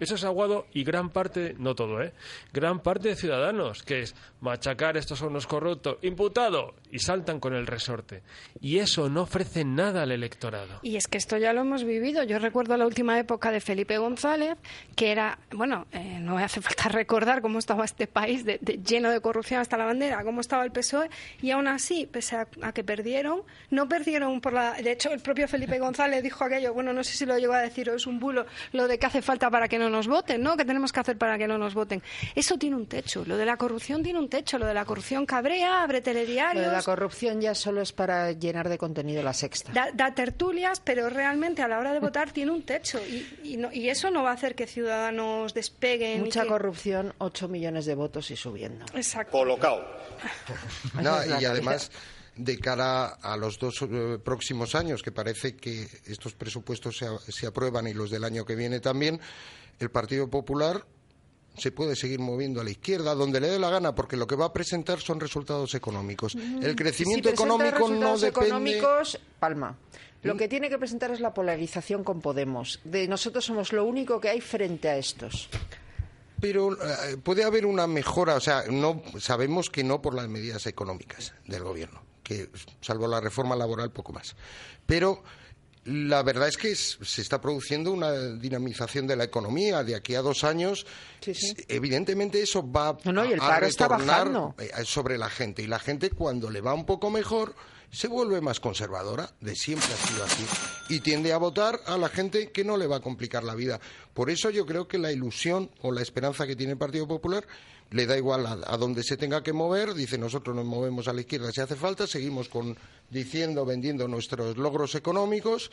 Eso es aguado y gran parte, no todo, ¿eh? Gran parte de ciudadanos, que es machacar estos son los corruptos, imputado, y saltan con el resorte. Y eso no ofrece nada al electorado. Y es que esto ya lo hemos vivido. Yo recuerdo la última época de Felipe González, que era, bueno, eh, no hace falta recordar cómo estaba este país lleno de corrupción hasta la bandera, cómo estaba el PSOE, y aún así, pese a, a que perdieron, no perdieron por la... De hecho, el propio Felipe González dijo aquello, bueno, no sé si lo llegó a decir o es un bulo, lo de que hace falta para que no nos voten, ¿no? ¿Qué tenemos que hacer para que no nos voten? Eso tiene un techo. Lo de la corrupción tiene un techo. Lo de la corrupción cabrea, abre Lo telediarios... de la corrupción ya solo es para llenar de contenido la sexta. Da, da tertulias, pero realmente a la hora de votar tiene un techo y, y no- y eso no va a hacer que Ciudadanos despeguen. Mucha que- corrupción, 8 millones de votos y subiendo. Exacto. Colocado. No, y además, de cara a los dos eh, próximos años, que parece que estos presupuestos se, a- se aprueban y los del año que viene también, el Partido Popular se puede seguir moviendo a la izquierda donde le dé la gana porque lo que va a presentar son resultados económicos. El crecimiento si presenta económico no resultados depende económicos, palma. Lo que tiene que presentar es la polarización con Podemos. De nosotros somos lo único que hay frente a estos. Pero eh, puede haber una mejora, o sea, no sabemos que no por las medidas económicas del gobierno, que salvo la reforma laboral poco más. Pero la verdad es que es- se está produciendo una dinamización de la economía de aquí a dos años. Evidentemente eso va no, y el a paro está retornar, bajando. eh, sobre la gente y la gente cuando le va un poco mejor se vuelve más conservadora, de siempre ha sido así, y tiende a votar a la gente que no le va a complicar la vida. Por eso yo creo que la ilusión o la esperanza que tiene el Partido Popular le da igual a, a donde se tenga que mover, dice nosotros nos movemos a la izquierda si hace falta, seguimos con diciendo, vendiendo nuestros logros económicos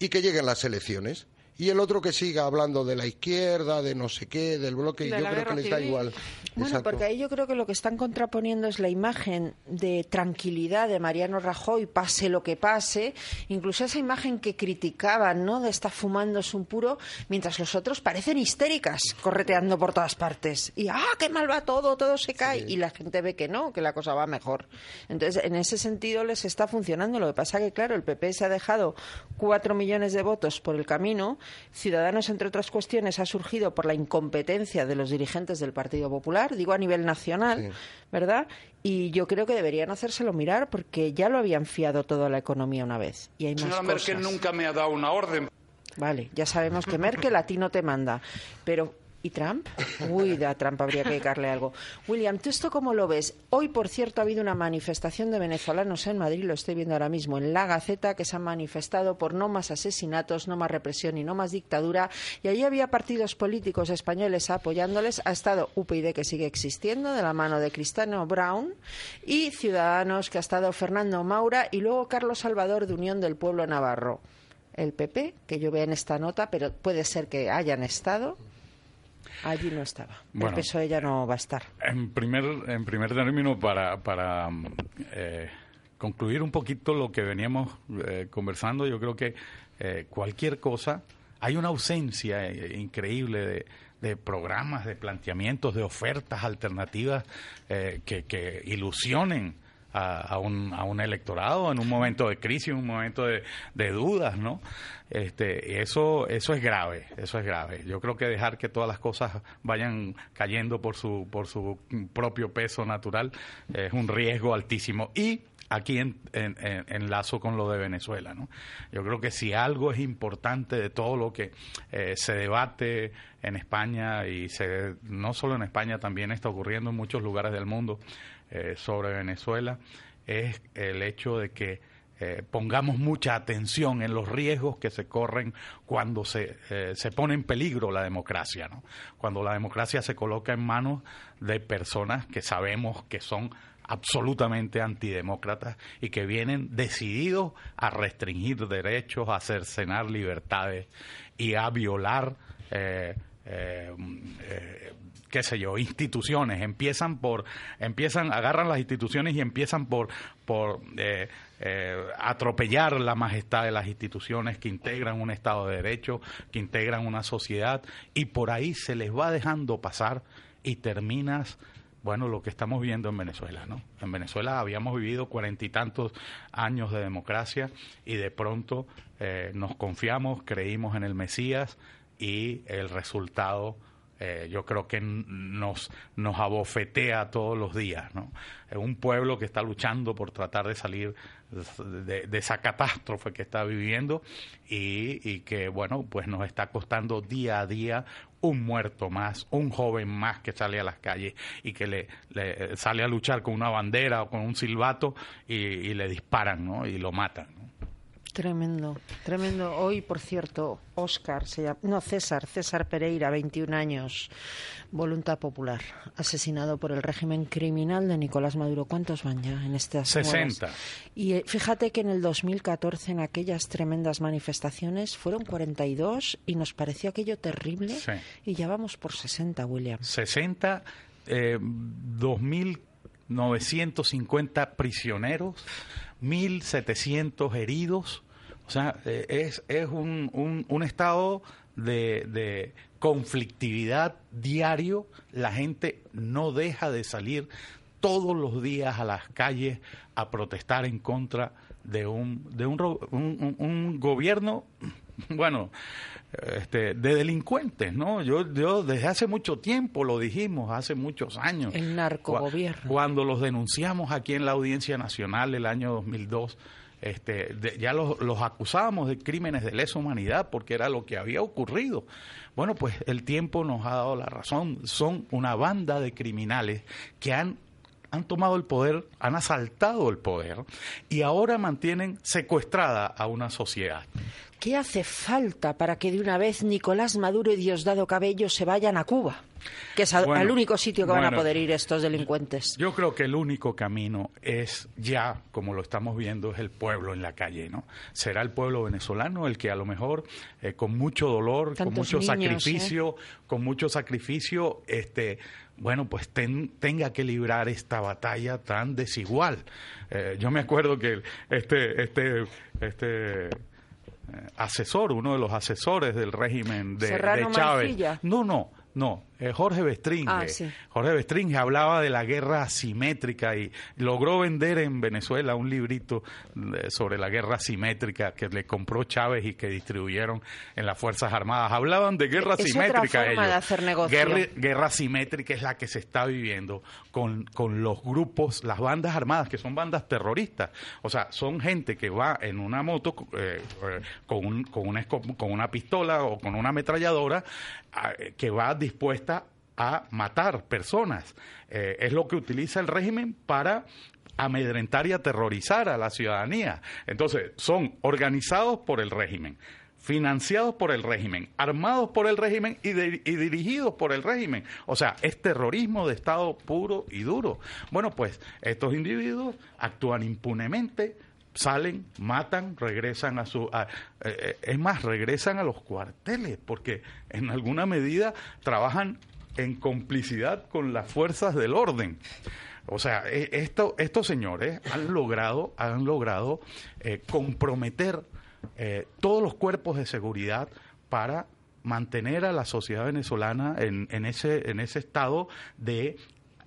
y que lleguen las elecciones. Y el otro que siga hablando de la izquierda, de no sé qué, del bloque, y yo creo que les da igual. Bueno, porque ahí yo creo que lo que están contraponiendo es la imagen de tranquilidad de Mariano Rajoy, pase lo que pase, incluso esa imagen que criticaban, ¿no? De estar fumándose un puro, mientras los otros parecen histéricas, correteando por todas partes. Y ¡ah, qué mal va todo! Todo se cae. Y la gente ve que no, que la cosa va mejor. Entonces, en ese sentido les está funcionando. Lo que pasa que, claro, el PP se ha dejado cuatro millones de votos por el camino. Ciudadanos, entre otras cuestiones, ha surgido por la incompetencia de los dirigentes del Partido Popular, digo a nivel nacional, ¿verdad? Y yo creo que deberían hacérselo mirar porque ya lo habían fiado toda la economía una vez. Y hay más Señora Merkel cosas. nunca me ha dado una orden. Vale, ya sabemos que Merkel a ti no te manda. Pero, ¿y Trump? Uy, a Trump habría que dedicarle algo. William, ¿tú esto cómo lo ves? Hoy, por cierto, ha habido una manifestación de venezolanos en Madrid, lo estoy viendo ahora mismo, en La Gaceta, que se han manifestado por no más asesinatos, no más represión y no más dictadura. Y allí había partidos políticos españoles apoyándoles. Ha estado UPyD, que sigue existiendo, de la mano de Cristiano Brown, y Ciudadanos, que ha estado Fernando Maura, y luego Carlos Salvador, de Unión del Pueblo Navarro el PP, que yo veo en esta nota, pero puede ser que hayan estado. Allí no estaba. Bueno. el PSOE ya no va a estar. En primer, en primer término, para, para eh, concluir un poquito lo que veníamos eh, conversando, yo creo que eh, cualquier cosa, hay una ausencia eh, increíble de, de programas, de planteamientos, de ofertas alternativas eh, que, que ilusionen a, a un, a un electorado en un momento de crisis, en un momento de, de dudas, ¿no? Este, eso, eso es grave, eso es grave. Yo creo que dejar que todas las cosas vayan cayendo por su, por su propio peso natural es un riesgo altísimo. Y aquí en, en, en- enlazo con lo de Venezuela. ¿no? Yo creo que si algo es importante de todo lo que eh, se debate en España y se, no solo en España, también está ocurriendo en muchos lugares del mundo eh, sobre Venezuela, es el hecho de que eh, pongamos mucha atención en los riesgos que se corren cuando se, eh, se pone en peligro la democracia, ¿no? cuando la democracia se coloca en manos de personas que sabemos que son absolutamente antidemócratas y que vienen decididos a restringir derechos, a cercenar libertades y a violar, eh, qué sé yo, instituciones. Empiezan por, empiezan, agarran las instituciones y empiezan por, por eh, eh, atropellar la majestad de las instituciones que integran un Estado de Derecho, que integran una sociedad, y por ahí se les va dejando pasar y terminas bueno, lo que estamos viendo en Venezuela, ¿no? En Venezuela habíamos vivido cuarenta y tantos años de democracia y de pronto eh, nos confiamos, creímos en el Mesías y el resultado eh, yo creo que nos, nos abofetea todos los días, ¿no? Un pueblo que está luchando por tratar de salir de, esa catástrofe que está viviendo y, y que, bueno, pues nos está costando día a día un muerto más, un joven más que sale a las calles y que le, le sale a luchar con una bandera o con un silbato y, y le disparan, ¿no? Y lo matan. Tremendo, tremendo. Hoy, por cierto, Óscar, se llama, no, César, César Pereira, 21 años, voluntad popular, asesinado por el régimen criminal de Nicolás Maduro. ¿Cuántos van ya en estas 60. horas? Y eh, fíjate que en el 2014, en aquellas tremendas manifestaciones, fueron 42 y nos pareció aquello terrible. Sí. Y ya vamos por 60, William. 60, eh, 2.950 prisioneros, 1.700 heridos. O sea, eh, es, es un, un, un estado de, de conflictividad diario. La gente no deja de salir todos los días a las calles a protestar en contra de un, de un, un gobierno, bueno, este, de delincuentes, ¿no? Yo, yo desde hace mucho tiempo lo dijimos, hace muchos años. El narcogobierno. Cua- Cuando los denunciamos aquí en la Audiencia Nacional el año 2002, este, de- ya los, los acusábamos de crímenes de lesa humanidad porque era lo que había ocurrido. Bueno, pues el tiempo nos ha dado la razón. Son una banda de criminales que han han tomado el poder, han asaltado el poder y ahora mantienen secuestrada a una sociedad. ¿Qué hace falta para que de una vez Nicolás Maduro y Diosdado Cabello se vayan a Cuba? Que es Bueno, al único sitio que van a poder ir estos delincuentes. Yo creo que el único camino es ya, como lo estamos viendo, es el pueblo en la calle, ¿no? Será el pueblo venezolano el que a lo mejor eh, con mucho dolor, con mucho niños, ¿eh? sacrificio, con mucho sacrificio, este, bueno, pues ten- tenga que librar esta batalla tan desigual. Eh, yo me acuerdo que este, este, este eh, asesor, uno de los asesores del régimen de, de Chávez, Mancilla. no, no, no, eh, Jorge Bestringe. Ah, sí. Jorge Bestringe hablaba de la guerra asimétrica y logró vender en Venezuela un librito eh, sobre la guerra asimétrica que le compró Chávez y que distribuyeron en las Fuerzas Armadas. Hablaban de guerra Es otra asimétrica forma ellos. de hacer negocio. Guerra, guerra asimétrica es la que se está viviendo con, con los grupos, las bandas armadas, que son bandas terroristas. O sea, son gente que va en una moto eh, con, un- con, una, con una pistola o con una ametralladora a- eh, que va dispuesta a matar personas. Eh, es lo que utiliza el régimen para amedrentar y aterrorizar a la ciudadanía. Entonces, son organizados por el régimen, financiados por el régimen, armados por el régimen y, de- y dirigidos por el régimen. O sea, es terrorismo de Estado puro y duro. Bueno, pues estos individuos actúan impunemente, salen, matan, regresan a su... eh, eh, es más, regresan a los cuarteles, porque en alguna medida trabajan en complicidad con las fuerzas del orden. O sea, esto, estos señores han logrado, han logrado eh, comprometer eh, todos los cuerpos de seguridad para mantener a la sociedad venezolana en, en ese, en ese estado de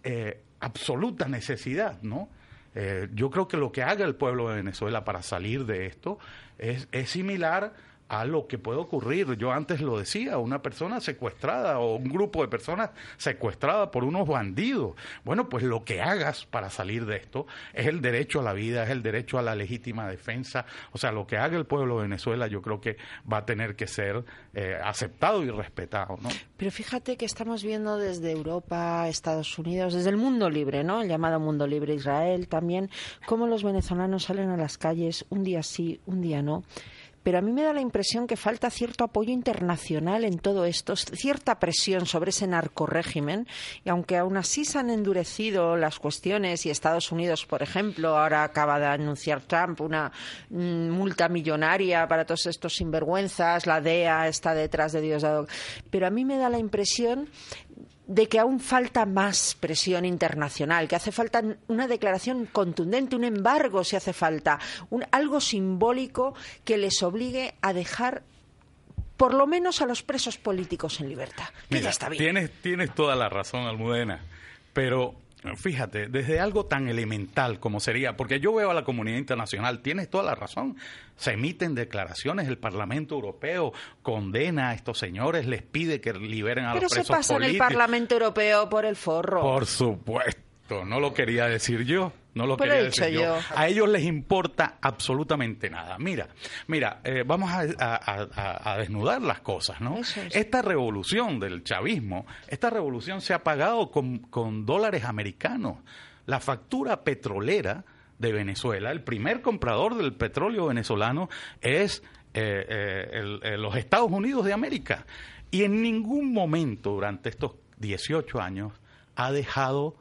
eh, absoluta necesidad, ¿no? Eh, yo creo que lo que haga el pueblo de Venezuela para salir de esto es, es similar a lo que puede ocurrir. Yo antes lo decía, una persona secuestrada o un grupo de personas secuestradas por unos bandidos. Bueno, pues lo que hagas para salir de esto es el derecho a la vida, es el derecho a la legítima defensa. O sea, lo que haga el pueblo de Venezuela yo creo que va a tener que ser eh, aceptado y respetado, ¿no? Pero fíjate que estamos viendo desde Europa, Estados Unidos, desde el mundo libre, ¿no? El llamado mundo libre, Israel también, cómo los venezolanos salen a las calles un día sí, un día no. Pero a mí me da la impresión que falta cierto apoyo internacional en todo esto, cierta presión sobre ese narcorrégimen. Y aunque aún así se han endurecido las cuestiones y Estados Unidos, por ejemplo, ahora acaba de anunciar Trump una mm, multa millonaria para todos estos sinvergüenzas, la DEA está detrás de Diosdado. Pero a mí me da la impresión de que aún falta más presión internacional, que hace falta una declaración contundente, un embargo si hace falta, un- algo simbólico que les obligue a dejar por lo menos a los presos políticos en libertad. Que Mira, ya está bien. Tienes, tienes toda la razón, Almudena. Pero fíjate, desde algo tan elemental como sería, porque yo veo a la comunidad internacional, tienes toda la razón. Se emiten declaraciones, el Parlamento Europeo condena a estos señores, les pide que liberen a Pero los se presos pasa en el políticos. Parlamento Europeo por el forro. Por supuesto, no lo quería decir yo. No lo Pero quería decir yo. yo. A ellos les importa absolutamente nada. Mira, mira, eh, vamos a, a- a- a desnudar las cosas, ¿no? Es. Esta revolución del chavismo, esta revolución se ha pagado con, con dólares americanos. La factura petrolera de Venezuela, el primer comprador del petróleo venezolano es eh, eh, el- eh, los Estados Unidos de América. Y en ningún momento durante estos 18 años ha dejado,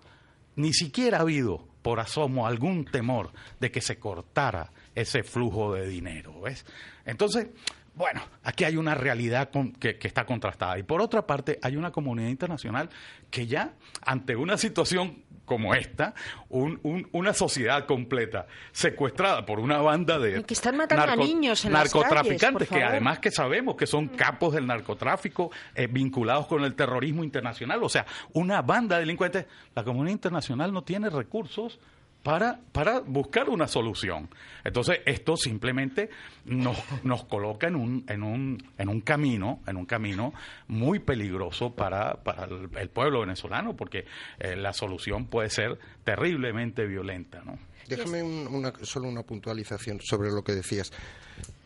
ni siquiera ha habido por asomo algún temor de que se cortara ese flujo de dinero. ¿ves? Entonces, bueno, aquí hay una realidad que, que está contrastada. Y por otra parte, hay una comunidad internacional que ya, ante una situación como esta, un- un- una sociedad completa secuestrada por una banda de Que están matando a niños en las narcotraficantes, calles, que además que sabemos que son capos del narcotráfico eh, vinculados con el terrorismo internacional, o sea, una banda de delincuentes, la comunidad internacional no tiene recursos para, para buscar una solución. Entonces, esto simplemente nos, nos coloca en un, en, un, en un camino, en un camino muy peligroso para, para el, el pueblo venezolano, porque eh, la solución puede ser terriblemente violenta, ¿no? Déjame un- una, solo una puntualización sobre lo que decías.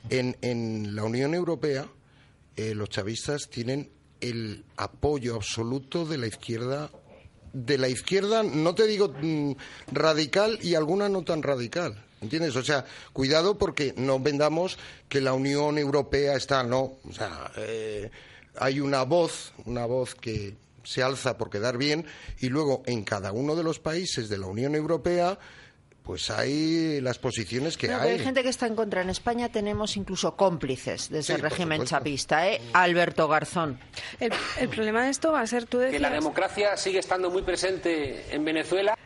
En, en la Unión Europea, eh, los chavistas tienen el apoyo absoluto de la izquierda. De la izquierda, no te digo mm, radical y alguna no tan radical, ¿Entiendes? O sea, cuidado porque no vendamos que la Unión Europea está, no. O sea, eh, hay una voz, una voz que se alza por quedar bien y luego en cada uno de los países de la Unión Europea pues hay las posiciones que No, hay. Hay gente que está en contra. En España tenemos incluso cómplices de ese Sí, régimen chapista, ¿eh? Alberto Garzón. El, el problema de esto va a ser, tú Que la decías... democracia sigue estando muy presente en Venezuela.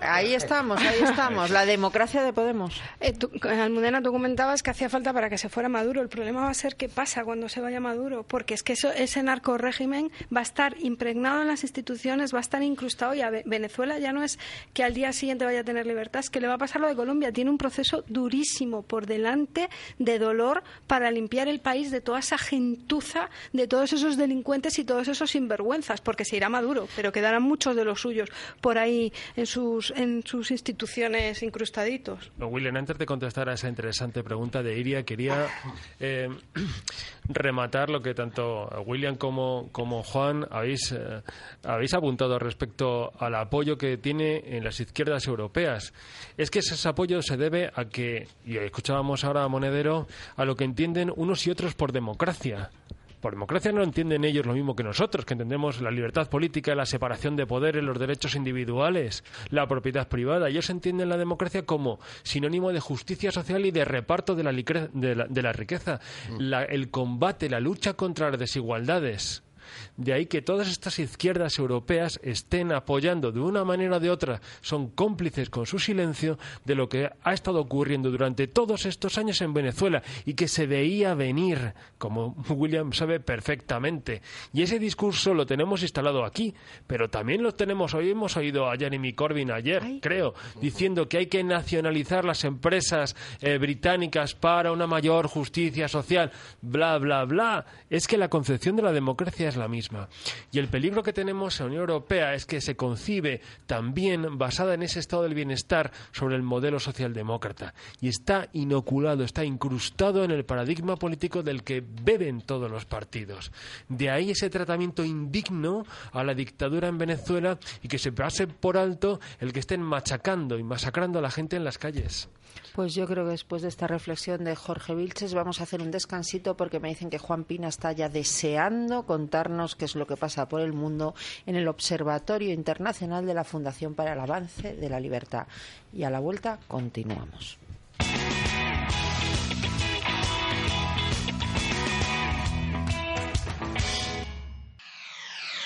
Ahí estamos, ahí estamos. La democracia de Podemos. Eh, tú- Almudena, tú comentabas que hacía falta para que se fuera Maduro. El problema va a ser qué pasa cuando se vaya Maduro, porque es que eso, ese narcorrégimen va a estar impregnado en las instituciones, va a estar incrustado y a Ve- Venezuela ya no es que al día siguiente vaya a tener libertad, es que le va a pasar lo de Colombia. Tiene un proceso durísimo por delante de dolor para limpiar el país de toda esa gentuza, de todos esos delincuentes y todos esos sinvergüenzas, porque se irá Maduro, pero quedarán muchos de los suyos por ahí en sus, en sus instituciones incrustaditos. William, antes de contestar a esa interesante pregunta de Iria, quería eh, rematar lo que tanto William como, como Juan habéis, eh, habéis apuntado respecto al apoyo que tiene en las izquierdas europeas. Es que ese apoyo se debe a que, y escuchábamos ahora a Monedero, a lo que entienden unos y otros por democracia. Por democracia no entienden ellos lo mismo que nosotros, que entendemos la libertad política, la separación de poderes, los derechos individuales, la propiedad privada. Ellos entienden la democracia como sinónimo de justicia social y de reparto de la, de la- de la riqueza, La- el combate, la lucha contra las desigualdades. De ahí que todas estas izquierdas europeas estén apoyando de una manera o de otra, son cómplices con su silencio de lo que ha estado ocurriendo durante todos estos años en Venezuela y que se veía venir, como William sabe perfectamente. Y ese discurso lo tenemos instalado aquí, pero también lo tenemos hoy, hemos oído a Jeremy Corbyn ayer, creo, diciendo que hay que nacionalizar las empresas eh, británicas para una mayor justicia social, bla, bla, bla. Es que la concepción de la democracia es la misma. Y el peligro que tenemos en la Unión Europea es que se concibe también basada en ese estado del bienestar sobre el modelo socialdemócrata. Y está inoculado, está incrustado en el paradigma político del que beben todos los partidos. De ahí ese tratamiento indigno a la dictadura en Venezuela y que se pase por alto el que estén machacando y masacrando a la gente en las calles. Pues yo creo que después de esta reflexión de Jorge Vilches vamos a hacer un descansito porque me dicen que Juan Pina está ya deseando contarnos qué es lo que pasa por el mundo en el Observatorio Internacional de la Fundación para el Avance de la Libertad. Y a la vuelta continuamos.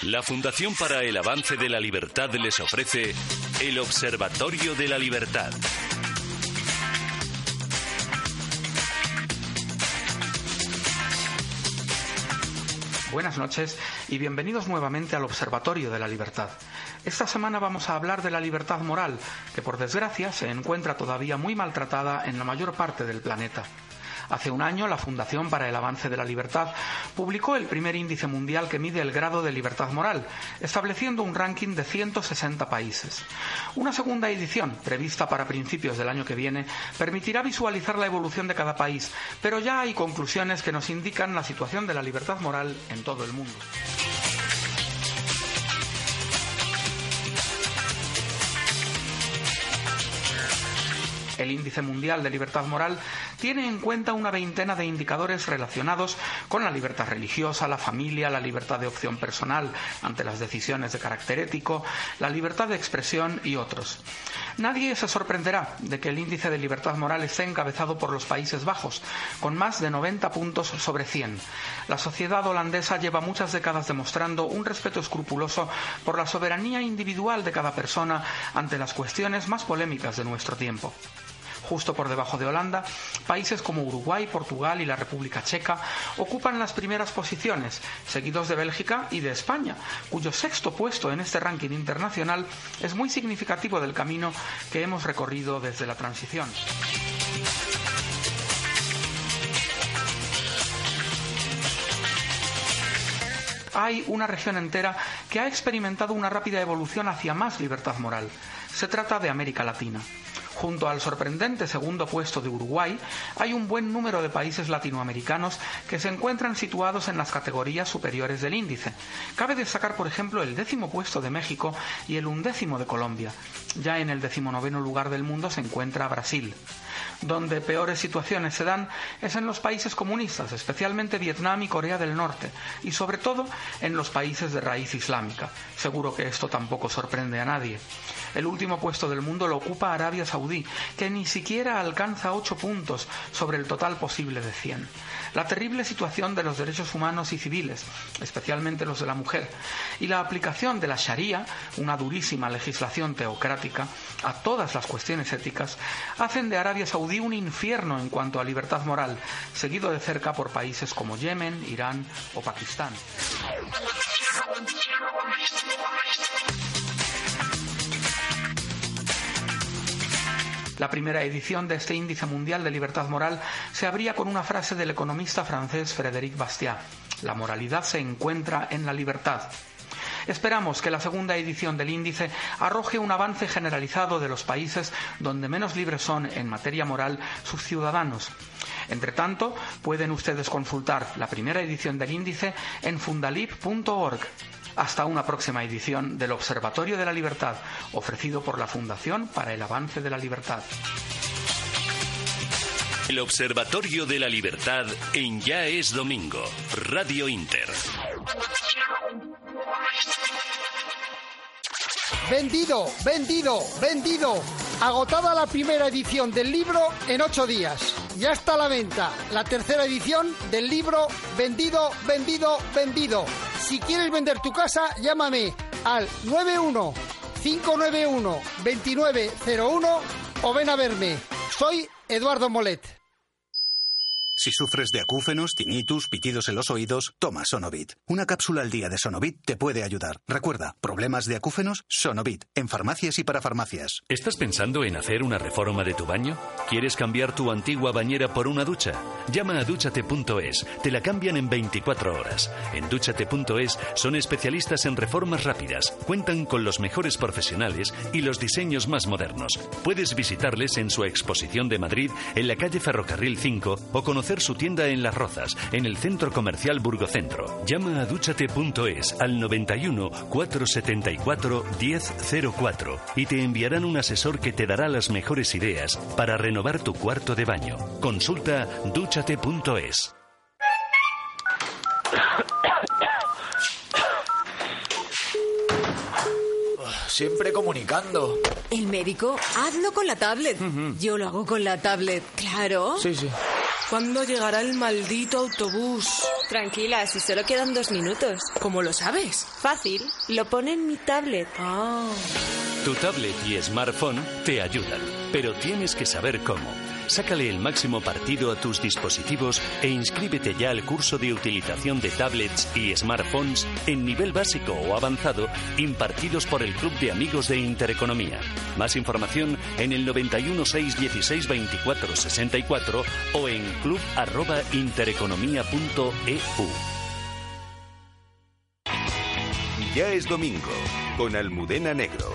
La Fundación para el Avance de la Libertad les ofrece el Observatorio de la Libertad. Buenas noches y bienvenidos nuevamente al Observatorio de la Libertad. Esta semana vamos a hablar de la libertad moral, que por desgracia se encuentra todavía muy maltratada en la mayor parte del planeta. Hace un año, la Fundación para el Avance de la Libertad publicó el primer índice mundial que mide el grado de libertad moral, estableciendo un ranking de 160 países. Una segunda edición, prevista para principios del año que viene, permitirá visualizar la evolución de cada país, pero ya hay conclusiones que nos indican la situación de la libertad moral en todo el mundo. El Índice Mundial de Libertad Moral tiene en cuenta una veintena de indicadores relacionados con la libertad religiosa, la familia, la libertad de opción personal ante las decisiones de carácter ético, la libertad de expresión y otros. Nadie se sorprenderá de que el índice de libertad moral esté encabezado por los Países Bajos, con más de 90 puntos sobre 100. La sociedad holandesa lleva muchas décadas demostrando un respeto escrupuloso por la soberanía individual de cada persona ante las cuestiones más polémicas de nuestro tiempo justo por debajo de Holanda, países como Uruguay, Portugal y la República Checa ocupan las primeras posiciones, seguidos de Bélgica y de España, cuyo sexto puesto en este ranking internacional es muy significativo del camino que hemos recorrido desde la transición. Hay una región entera que ha experimentado una rápida evolución hacia más libertad moral. Se trata de América Latina Junto al sorprendente segundo puesto de Uruguay, hay un buen número de países latinoamericanos que se encuentran situados en las categorías superiores del índice. Cabe destacar, por ejemplo, el décimo puesto de México y el undécimo de Colombia. Ya en el decimonoveno lugar del mundo se encuentra Brasil. Donde peores situaciones se dan es en los países comunistas, especialmente Vietnam y Corea del Norte, y sobre todo en los países de raíz islámica. Seguro que esto tampoco sorprende a nadie. El último puesto del mundo lo ocupa Arabia Saudí, que ni siquiera alcanza ocho puntos sobre el total posible de 100. La terrible situación de los derechos humanos y civiles, especialmente los de la mujer, y la aplicación de la Sharia, una durísima legislación teocrática, a todas las cuestiones éticas, hacen de Arabia Saudí un infierno en cuanto a libertad moral, seguido de cerca por países como Yemen, Irán o Pakistán. La primera edición de este índice mundial de libertad moral se abría con una frase del economista francés Frédéric Bastiat. La moralidad se encuentra en la libertad. Esperamos que la segunda edición del índice arroje un avance generalizado de los países donde menos libres son en materia moral sus ciudadanos. Entre tanto, pueden ustedes consultar la primera edición del índice en fundalib.org. Hasta una próxima edición del Observatorio de la Libertad, ofrecido por la Fundación para el Avance de la Libertad. El Observatorio de la Libertad en Ya es Domingo, Radio Inter. Vendido, vendido, vendido. Agotada la primera edición del libro en ocho días. Ya está a la venta la tercera edición del libro Vendido, vendido, vendido. Si quieres vender tu casa, llámame al 91 591 2901 o ven a verme. Soy Eduardo Molet. Si sufres de acúfenos, tinnitus, pitidos en los oídos, toma Sonovit. Una cápsula al día de Sonovit te puede ayudar. Recuerda, problemas de acúfenos, Sonovit, en farmacias y para farmacias. ¿Estás pensando en hacer una reforma de tu baño? ¿Quieres cambiar tu antigua bañera por una ducha? Llama a duchate.es, te la cambian en 24 horas. En duchate.es son especialistas en reformas rápidas, cuentan con los mejores profesionales y los diseños más modernos. Puedes visitarles en su exposición de Madrid en la calle Ferrocarril 5 o conocer su tienda en Las Rozas, en el Centro Comercial Burgocentro. Llama a duchate.es al 91 474 1004 y te enviarán un asesor que te dará las mejores ideas para renovar tu cuarto de baño. Consulta duchate.es. Siempre comunicando. El médico, hazlo con la tablet. Yo lo hago con la tablet, claro. Sí, sí. ¿Cuándo llegará el maldito autobús? Tranquila, si solo quedan dos minutos. ¿Cómo lo sabes? Fácil, lo pone en mi tablet. Ah. Tu tablet y smartphone te ayudan, pero tienes que saber cómo. Sácale el máximo partido a tus dispositivos e inscríbete ya al curso de utilización de tablets y smartphones en nivel básico o avanzado impartidos por el Club de Amigos de Intereconomía. Más información en el 91 616 24 64 o en club@intereconomía.eu. Ya es domingo con Almudena Negro.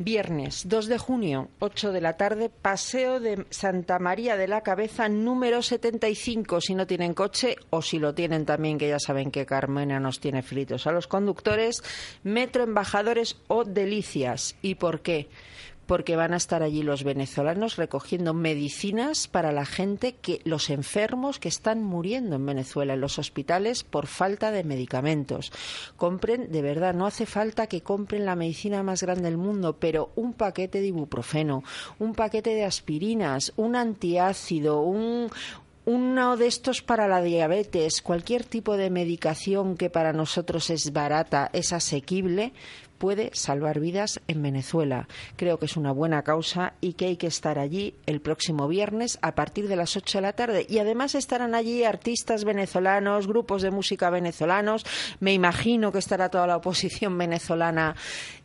Viernes 2 de junio, 8 de la tarde, Paseo de Santa María de la Cabeza, número 75, si no tienen coche o si lo tienen también, que ya saben que Carmena nos tiene fritos a los conductores, Metro Embajadores o Delicias. ¿Y por qué? Porque van a estar allí los venezolanos recogiendo medicinas para la gente que los enfermos que están muriendo en Venezuela en los hospitales por falta de medicamentos. Compren, de verdad, no hace falta que compren la medicina más grande del mundo, pero un paquete de ibuprofeno, un paquete de aspirinas, un antiácido, un uno de estos para la diabetes, cualquier tipo de medicación que para nosotros es barata, es asequible, puede salvar vidas en Venezuela. Creo que es una buena causa y que hay que estar allí el próximo viernes a partir de las 8 de la tarde. Y además estarán allí artistas venezolanos, grupos de música venezolanos. Me imagino que estará toda la oposición venezolana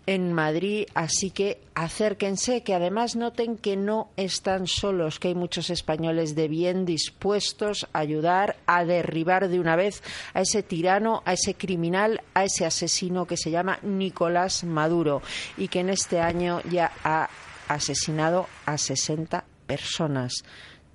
en Madrid, así que acérquense, que además noten que no están solos, que hay muchos españoles de bien dispuestos a ayudar a derribar de una vez a ese tirano, a ese criminal, a ese asesino que se llama Nicolás Maduro y que en este año ya ha asesinado a 60 personas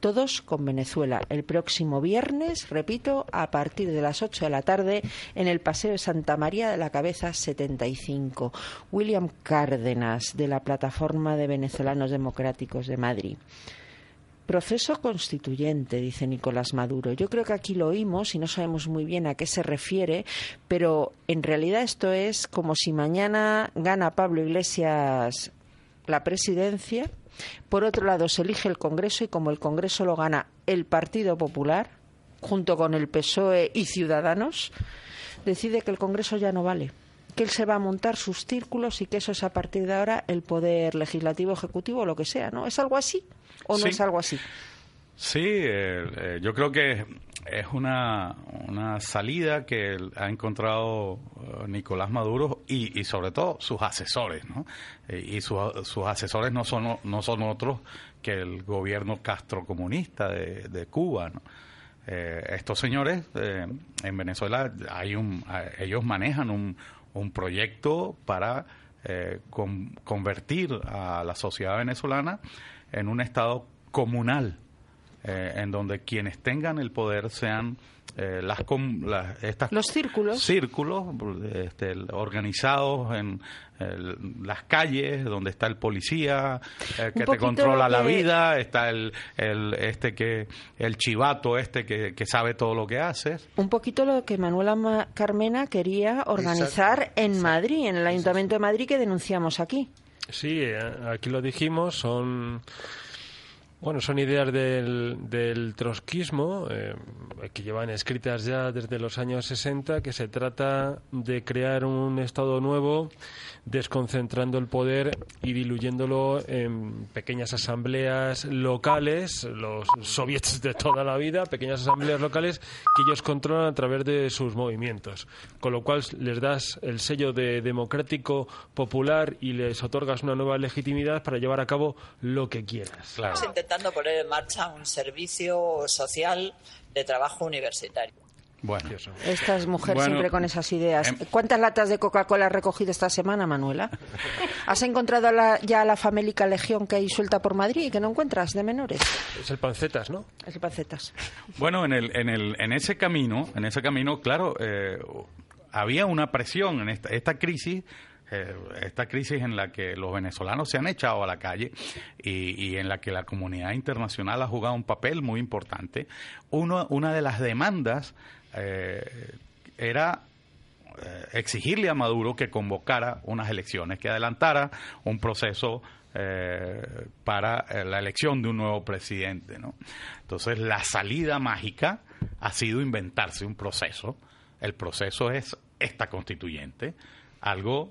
todos con Venezuela. El próximo viernes, repito, a partir de las 8 de la tarde, en el Paseo de Santa María de la Cabeza 75. William Cárdenas, de la Plataforma de Venezolanos Democráticos de Madrid. Proceso constituyente, dice Nicolás Maduro. Yo creo que aquí lo oímos y no sabemos muy bien a qué se refiere, pero en realidad esto es como si mañana gana Pablo Iglesias la presidencia por otro lado, se elige el Congreso y como el Congreso lo gana el Partido Popular, junto con el PSOE y Ciudadanos, decide que el Congreso ya no vale, que él se va a montar sus círculos y que eso es a partir de ahora el poder legislativo, ejecutivo o lo que sea, ¿no? ¿Es algo así o no es algo así? Sí, eh, eh, yo creo que es una, una salida que ha encontrado eh, Nicolás Maduro y, sobre todo sus asesores, ¿no? y sus asesores no son, no son otros que el gobierno castrocomunista de, de Cuba, ¿no? estos señores en Venezuela hay un, ellos manejan un, un proyecto para convertir a la sociedad venezolana en un estado comunal eh, en donde quienes tengan el poder sean eh, las, estas los círculos. círculos este, organizados en las calles donde está el policía eh, que te controla la vida está el, el este que el chivato este que, que, sabe todo lo que haces. Un poquito lo que Manuela Carmena quería organizar en Madrid en el Ayuntamiento de Madrid que denunciamos aquí. Sí aquí lo dijimos son bueno, son ideas del, del trotskismo eh, que llevan escritas ya desde los años 60, que se trata de crear un Estado nuevo desconcentrando el poder y diluyéndolo en pequeñas asambleas locales, los soviets de toda la vida, pequeñas asambleas locales que ellos controlan a través de sus movimientos. Con lo cual les das el sello de democrático popular y les otorgas una nueva legitimidad para llevar a cabo lo que quieras. Estamos intentando poner en marcha un servicio social de trabajo universitario. Bueno, Estas mujeres siempre con esas ideas. Em- ¿Cuántas latas de Coca-Cola has recogido esta semana, Manuela? ¿Has encontrado ya la famélica legión que hay suelta por Madrid y que no encuentras de menores? Es el pancetas, ¿no? Es el pancetas. Bueno, en, el, en, el, en ese camino, en ese camino, claro, eh, había una presión en esta, esta crisis eh, esta crisis en la que los venezolanos se han echado a la calle y, en la que la comunidad internacional ha jugado un papel muy importante. Uno, una de las demandas eh, era eh, exigirle a Maduro que convocara unas elecciones, que adelantara un proceso para la elección de un nuevo presidente. Entonces, la salida mágica ha sido inventarse un proceso. El proceso es esta constituyente, algo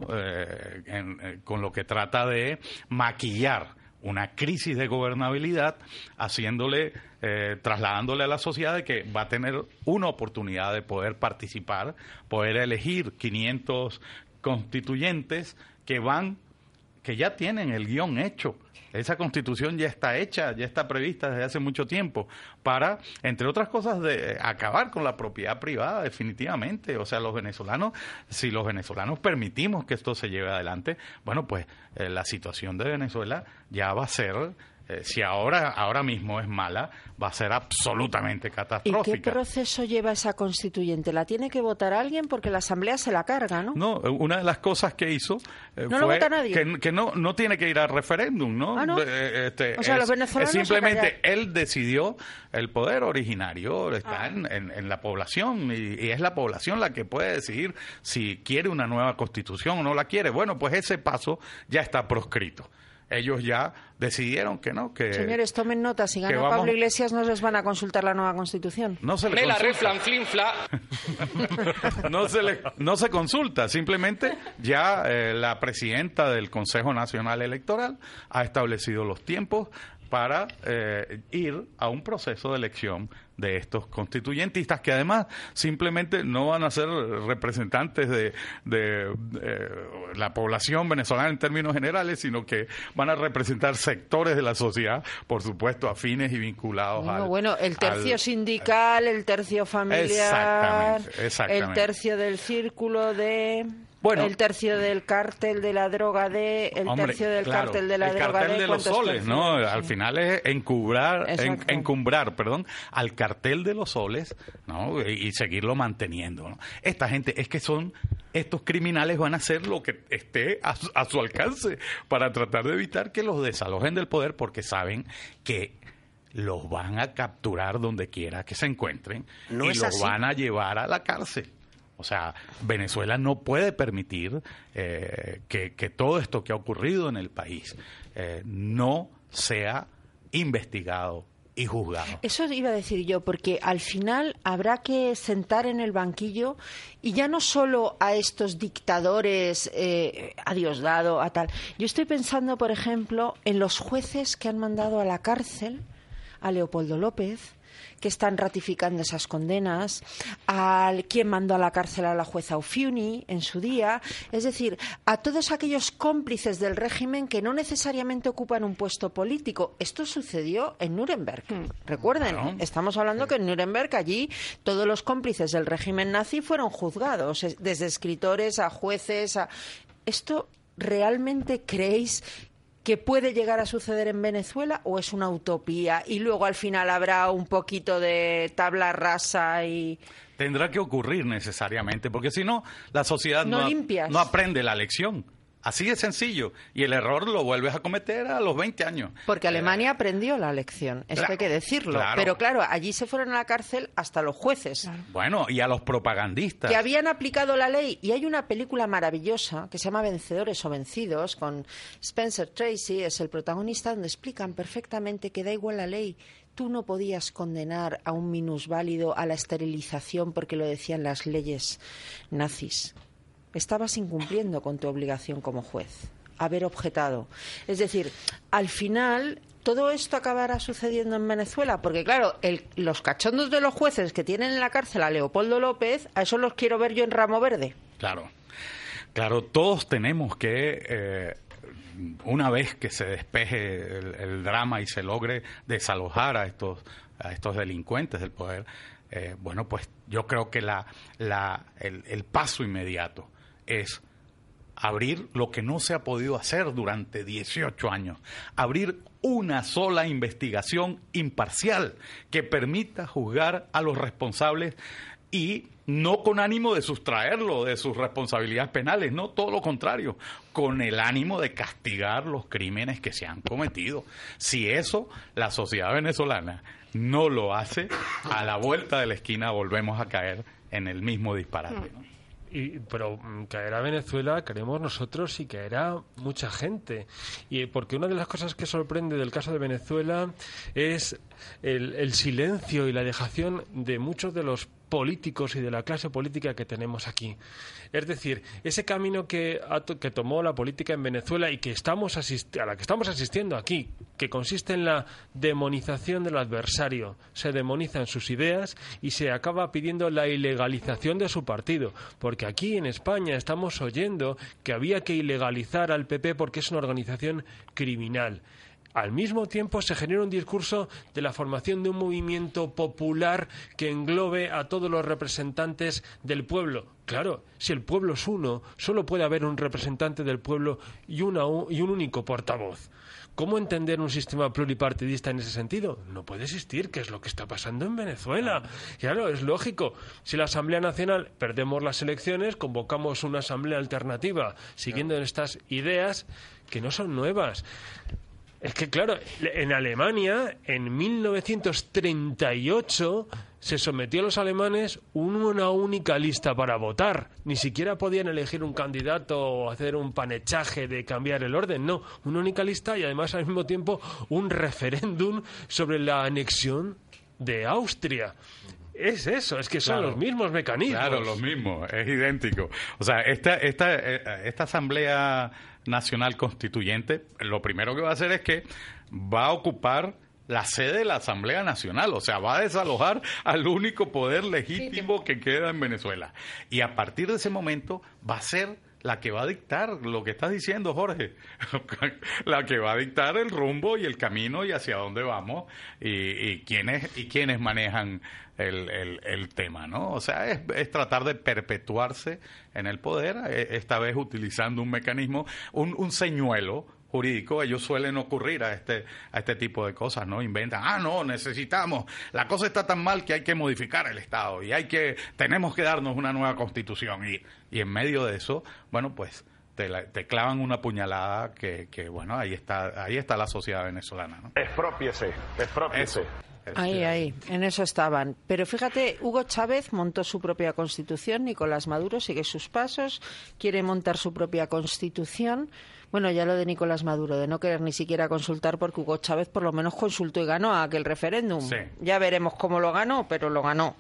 con lo que trata de maquillar una crisis de gobernabilidad, haciéndole, eh, trasladándole a la sociedad de que va a tener una oportunidad de poder participar, poder elegir 500 constituyentes que van, que ya tienen el guion hecho esa constitución ya está hecha, ya está prevista desde hace mucho tiempo para, entre otras cosas, de acabar con la propiedad privada definitivamente. O sea, los venezolanos, si los venezolanos permitimos que esto se lleve adelante, bueno, pues eh, la situación de Venezuela ya va a ser eh, si ahora, ahora mismo es mala, va a ser absolutamente catastrófica. ¿Y qué proceso lleva esa constituyente? ¿La tiene que votar alguien? Porque la Asamblea se la carga, ¿no? No, una de las cosas que hizo eh, fue Que, no, no tiene que ir al referéndum, ¿no? Ah, eh, este, o sea, los venezolanos simplemente él decidió, el poder originario está ah. en, la población y, y es la población la que puede decidir si quiere una nueva constitución o no la quiere. Bueno, pues ese paso ya está proscrito ellos ya decidieron que no. Que, Señores, tomen nota. Si gana Pablo Iglesias, no les van a consultar la nueva constitución. No se le consulta. no, se le, no se consulta. Simplemente ya eh, la presidenta del Consejo Nacional Electoral ha establecido los tiempos para eh, ir a un proceso de elección de estos constituyentistas que además simplemente no van a ser representantes de, de, la población venezolana en términos generales, sino que van a representar sectores de la sociedad, por supuesto, afines y vinculados al... Bueno, el tercio sindical, el tercio familiar, el tercio del círculo de... Bueno, el tercio del cártel de la droga de el Hombre, tercio del claro, cártel de la el droga cartel de, de los ¿cuántos soles, ¿no? Al final es encubrar, en- encumbrar, perdón, al cartel de los soles, ¿no? Y, y seguirlo manteniendo, ¿no? Esta gente es que son estos criminales van a hacer lo que esté a, su- a su alcance para tratar de evitar que los desalojen del poder porque saben que los van a capturar donde quiera que se encuentren No y es los así. van a llevar a la cárcel. O sea, Venezuela no puede permitir eh, que, todo esto que ha ocurrido en el país eh, no sea investigado y juzgado. Eso iba a decir yo, porque al final habrá que sentar en el banquillo y ya no solo a estos dictadores eh, a Diosdado, a tal. Yo estoy pensando, por ejemplo, en los jueces que han mandado a la cárcel a Leopoldo López que están ratificando esas condenas, al quien mandó a la cárcel a la jueza Ofiuni en su día, es decir, a todos aquellos cómplices del régimen que no necesariamente ocupan un puesto político. Esto sucedió en Nuremberg. Recuerden, estamos hablando que en Nuremberg allí todos los cómplices del régimen nazi fueron juzgados, es- desde escritores a jueces a esto realmente creéis que puede llegar a suceder en Venezuela o es una utopía y luego al final habrá un poquito de tabla rasa y Tendrá que ocurrir necesariamente, porque si no, la sociedad No no, no aprende la lección. Así de sencillo. Y el error lo vuelves a cometer a los 20 años. porque Alemania aprendió la lección, esto claro, hay que decirlo, claro. pero claro, allí se fueron a la cárcel hasta los jueces. Bueno, y a los propagandistas. que habían aplicado la ley y hay una película maravillosa que se llama Vencedores o Vencidos con Spencer Tracy es el protagonista donde explican perfectamente que da igual la ley tú no podías condenar a un minusválido a la esterilización porque lo decían las leyes nazis estabas incumpliendo con tu obligación como juez haber objetado es decir al final todo esto acabará sucediendo en Venezuela, porque claro, el- los cachondos de los jueces que tienen en la cárcel a Leopoldo López, a eso los quiero ver yo en Ramo Verde. Claro, claro, todos tenemos que, eh, una vez que se despeje el, drama y se logre desalojar a estos, a estos delincuentes del poder, eh, bueno, pues yo creo que la, el paso inmediato es abrir lo que no se ha podido hacer durante 18 años, abrir una sola investigación imparcial que permita juzgar a los responsables y no con ánimo de sustraerlo de sus responsabilidades penales, no todo lo contrario, con el ánimo de castigar los crímenes que se han cometido. Si eso la sociedad venezolana no lo hace, a la vuelta de la esquina volvemos a caer en el mismo disparate. Y, pero mm, caerá Venezuela, queremos nosotros, y caerá mucha gente. Y eh, porque una de las cosas que sorprende del caso de Venezuela es el, el silencio y la dejación de muchos de los políticos y de la clase política que tenemos aquí. Es decir, ese camino que, que tomó la política en Venezuela y que estamos a la que estamos asistiendo aquí, que consiste en la demonización del adversario. Se demonizan sus ideas y se acaba pidiendo la ilegalización de su partido. Porque aquí en España estamos oyendo que había que ilegalizar al PP porque es una organización criminal. Al mismo tiempo se genera un discurso de la formación de un movimiento popular que englobe a todos los representantes del pueblo. Claro, si el pueblo es uno, solo puede haber un representante del pueblo y, una u- y un único portavoz. ¿Cómo entender un sistema pluripartidista en ese sentido? No puede existir, que es lo que está pasando en Venezuela. Claro, es lógico. Si la Asamblea Nacional perdemos las elecciones, convocamos una asamblea alternativa siguiendo estas ideas que no son nuevas. Es que, claro, en Alemania, en 1938, se sometió a los alemanes una única lista para votar. Ni siquiera podían elegir un candidato o hacer un panechaje de cambiar el orden. No, una única lista y además al mismo tiempo un referéndum sobre la anexión de Austria. Es eso, es que son Claro. los mismos mecanismos. Claro, lo mismo, es idéntico. O sea, esta, esta, eh, esta Asamblea Nacional Constituyente, lo primero que va a hacer es que va a ocupar la sede de la Asamblea Nacional, o sea, va a desalojar al único poder legítimo que queda en Venezuela. Y a partir de ese momento va a ser la que va a dictar lo que estás diciendo, Jorge, la que va a dictar el rumbo y el camino y hacia dónde vamos y, y quiénes y quiénes manejan el, el, el tema, ¿no? O sea, es, es, tratar de perpetuarse en el poder, eh, esta vez utilizando un mecanismo, un, un señuelo jurídico, ellos suelen ocurrir a este, a este tipo de cosas, ¿no? Inventan, ah, no, necesitamos, la cosa está tan mal que hay que modificar el Estado y hay que, tenemos que darnos una nueva constitución. Y, y en medio de eso, bueno, pues te, la, te clavan una puñalada que, que, bueno, ahí está, ahí está la sociedad venezolana, ¿no? Expropiese, expropiese. Ahí, ahí, en eso estaban. Pero fíjate, Hugo Chávez montó su propia constitución, Nicolás Maduro sigue sus pasos, quiere montar su propia constitución. Bueno, ya lo de Nicolás Maduro, de no querer ni siquiera consultar, porque Hugo Chávez por lo menos consultó y ganó a aquel referéndum. Sí. Ya veremos cómo lo ganó, pero lo ganó.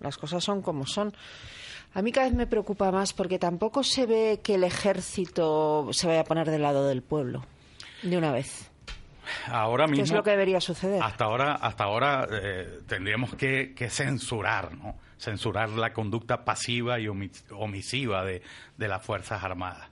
Las cosas son como son. A mí cada vez me preocupa más porque tampoco se ve que el ejército se vaya a poner del lado del pueblo de una vez. Ahora mismo. ¿Qué es lo que debería suceder? Hasta ahora, hasta ahora eh, tendríamos que, que, censurar, ¿no? Censurar la conducta pasiva y omisiva de, de las Fuerzas Armadas.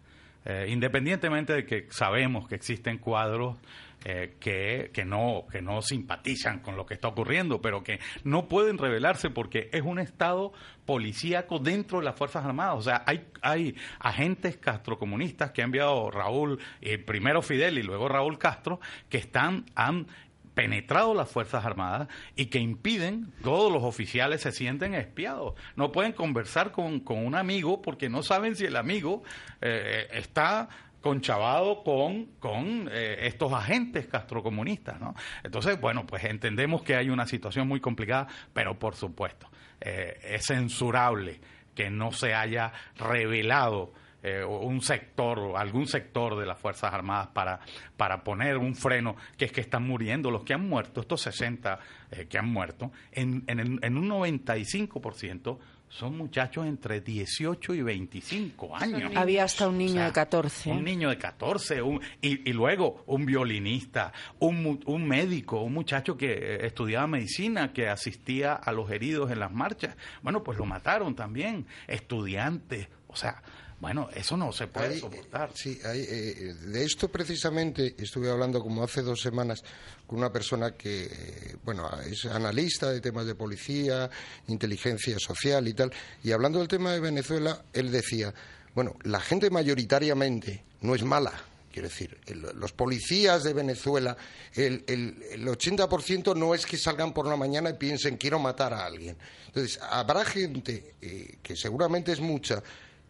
Eh, independientemente de que sabemos que existen cuadros eh, que, que, no, que no simpatizan con lo que está ocurriendo, pero que no pueden revelarse porque es un Estado policíaco dentro de las Fuerzas Armadas. O sea, hay, hay agentes castrocomunistas que ha enviado Raúl, eh, primero Fidel y luego Raúl Castro, que están, han penetrado las Fuerzas Armadas y que impiden, todos los oficiales se sienten espiados. No pueden conversar con, con un amigo porque no saben si el amigo eh, está conchavado con, con eh, estos agentes castrocomunistas, ¿no? Entonces, bueno, pues entendemos que hay una situación muy complicada, pero por supuesto, eh, es censurable que no se haya revelado eh, un sector, algún sector de las Fuerzas Armadas para, para poner un freno, que es que están muriendo los que han muerto, estos 60 eh, que han muerto, en, en, en un 95% son muchachos entre 18 y 25 años. Había hasta un niño o sea, de 14. Un niño de 14, un, y, y, luego un violinista, un, un, médico, un muchacho que estudiaba medicina, que asistía a los heridos en las marchas. Bueno, pues lo mataron también. Estudiantes, o sea, bueno, eso no se puede hay, soportar. Sí, hay, eh, de esto precisamente estuve hablando como hace dos semanas con una persona que, bueno, es analista de temas de policía, inteligencia social y tal, y hablando del tema de Venezuela, él decía, bueno, la gente mayoritariamente no es mala, quiero decir, el, los policías de Venezuela, el, el, el 80% no es que salgan por la mañana y piensen quiero matar a alguien. Entonces, habrá gente, eh, que seguramente es mucha,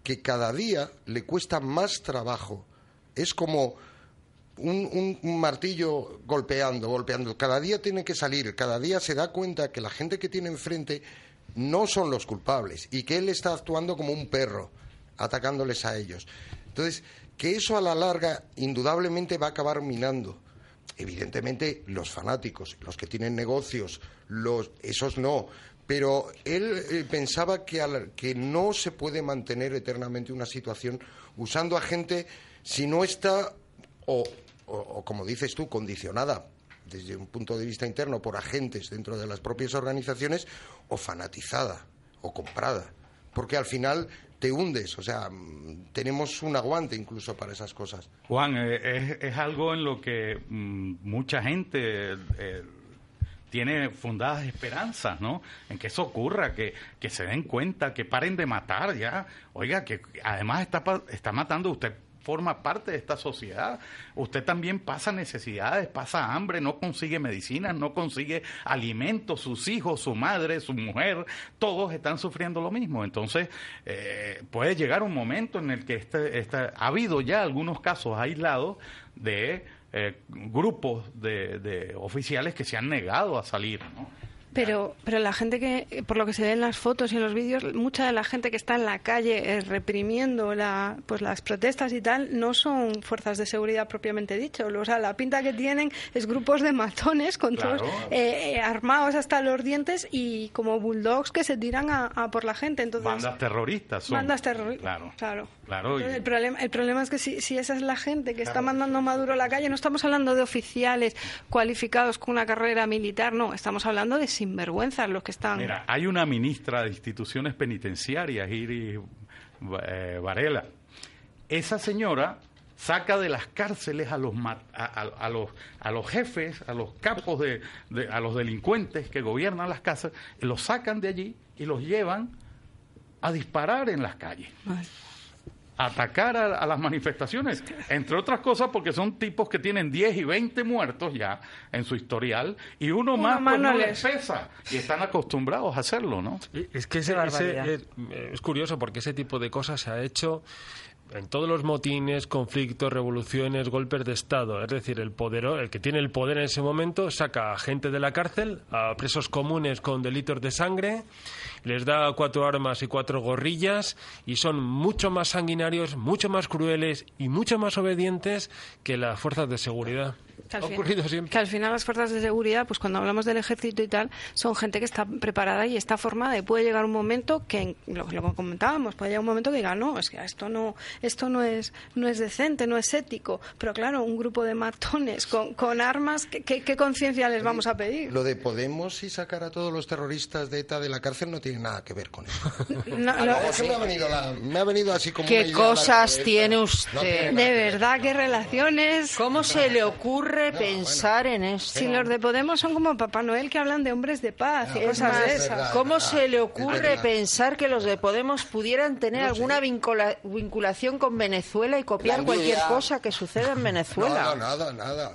que cada día le cuesta más trabajo. Es como un, un, martillo golpeando, golpeando. Cada día tiene que salir, cada día se da cuenta que la gente que tiene enfrente no son los culpables y que él está actuando como un perro, atacándoles a ellos. Entonces, que eso a la larga indudablemente va a acabar minando. Evidentemente, los fanáticos, los que tienen negocios, los, esos no, pero él eh, pensaba que, al, que, no se puede mantener eternamente una situación usando a gente si no está, o, como dices tú, condicionada desde un punto de vista interno por agentes dentro de las propias organizaciones, o fanatizada, o comprada. Porque al final te hundes, o sea, tenemos un aguante incluso para esas cosas. Juan, eh, es, algo en lo que mmm, mucha gente... Eh, tiene fundadas esperanzas, ¿no? En que eso ocurra, que, que se den cuenta, que paren de matar ya. Oiga, que además está, está matando usted forma parte de esta sociedad. Usted también pasa necesidades, pasa hambre, no consigue medicinas, no consigue alimentos, sus hijos, su madre, su mujer, todos están sufriendo lo mismo. Entonces, eh, puede llegar un momento en el que este, este, ha habido ya algunos casos aislados de eh, grupos de, de, oficiales que se han negado a salir. ¿no? Pero, pero la gente que, por lo que se ve en las fotos y en los vídeos, mucha de la gente que está en la calle eh, reprimiendo la, pues las protestas y tal, no son fuerzas de seguridad propiamente dicho. O sea, la pinta que tienen es grupos de matones con claro. todos eh, armados hasta los dientes y como bulldogs que se tiran a, a por la gente. Entonces, bandas terroristas. Son. Bandas terroristas. Claro. claro. Claro y... el, problema, el problema es que si, si esa es la gente que claro. está mandando a Maduro a la calle, no estamos hablando de oficiales cualificados con una carrera militar, no, estamos hablando de sinvergüenzas los que están. Mira, hay una ministra de instituciones penitenciarias, Iris eh, Varela, esa señora saca de las cárceles a los, a, a- a los, a los jefes, a los capos, de, de- a los delincuentes que gobiernan las casas, los sacan de allí y los llevan a disparar en las calles. Atacar a, a las manifestaciones, entre otras cosas porque son tipos que tienen 10 y 20 muertos ya en su historial y uno, Uno más más pues, no les- pesa y están acostumbrados a hacerlo, ¿no? Es que ese, ese, eh, es curioso porque ese tipo de cosas se ha hecho en todos los motines, conflictos, revoluciones, golpes de Estado. Es decir, el podero, el que tiene el poder en ese momento saca a gente de la cárcel, a presos comunes con delitos de sangre, les da cuatro armas y cuatro gorrillas y son mucho más sanguinarios, mucho más crueles y mucho más obedientes que las fuerzas de seguridad. Que al Ha fin- ocurrido siempre. Que al final las fuerzas de seguridad, pues cuando hablamos del ejército y tal, son gente que está preparada y está formada y puede llegar un momento que, lo, lo que comentábamos, puede llegar un momento que diga, no, es que esto no, esto no es, no es decente, no es ético. Pero claro, un grupo de matones con, con armas, ¿qué, qué- qué conciencia les vamos a pedir? Lo de Podemos y sacar a todos los terroristas de ETA de la cárcel no tiene nada que ver con eso. No, Ah, no, no, me ha venido, la- me ha venido así como ¿Qué cosas tiene No usted? tiene de verdad, qué relaciones. ¿Cómo se le ocurre pensar en esto? Si los de Podemos son como Papá Noel que hablan de hombres de paz y cosas de esas. ¿Cómo se le ocurre pensar que los de Podemos pudieran tener No alguna vincula- vinculación con Venezuela y copiar cualquier cosa que suceda en Venezuela? Nada, nada, nada.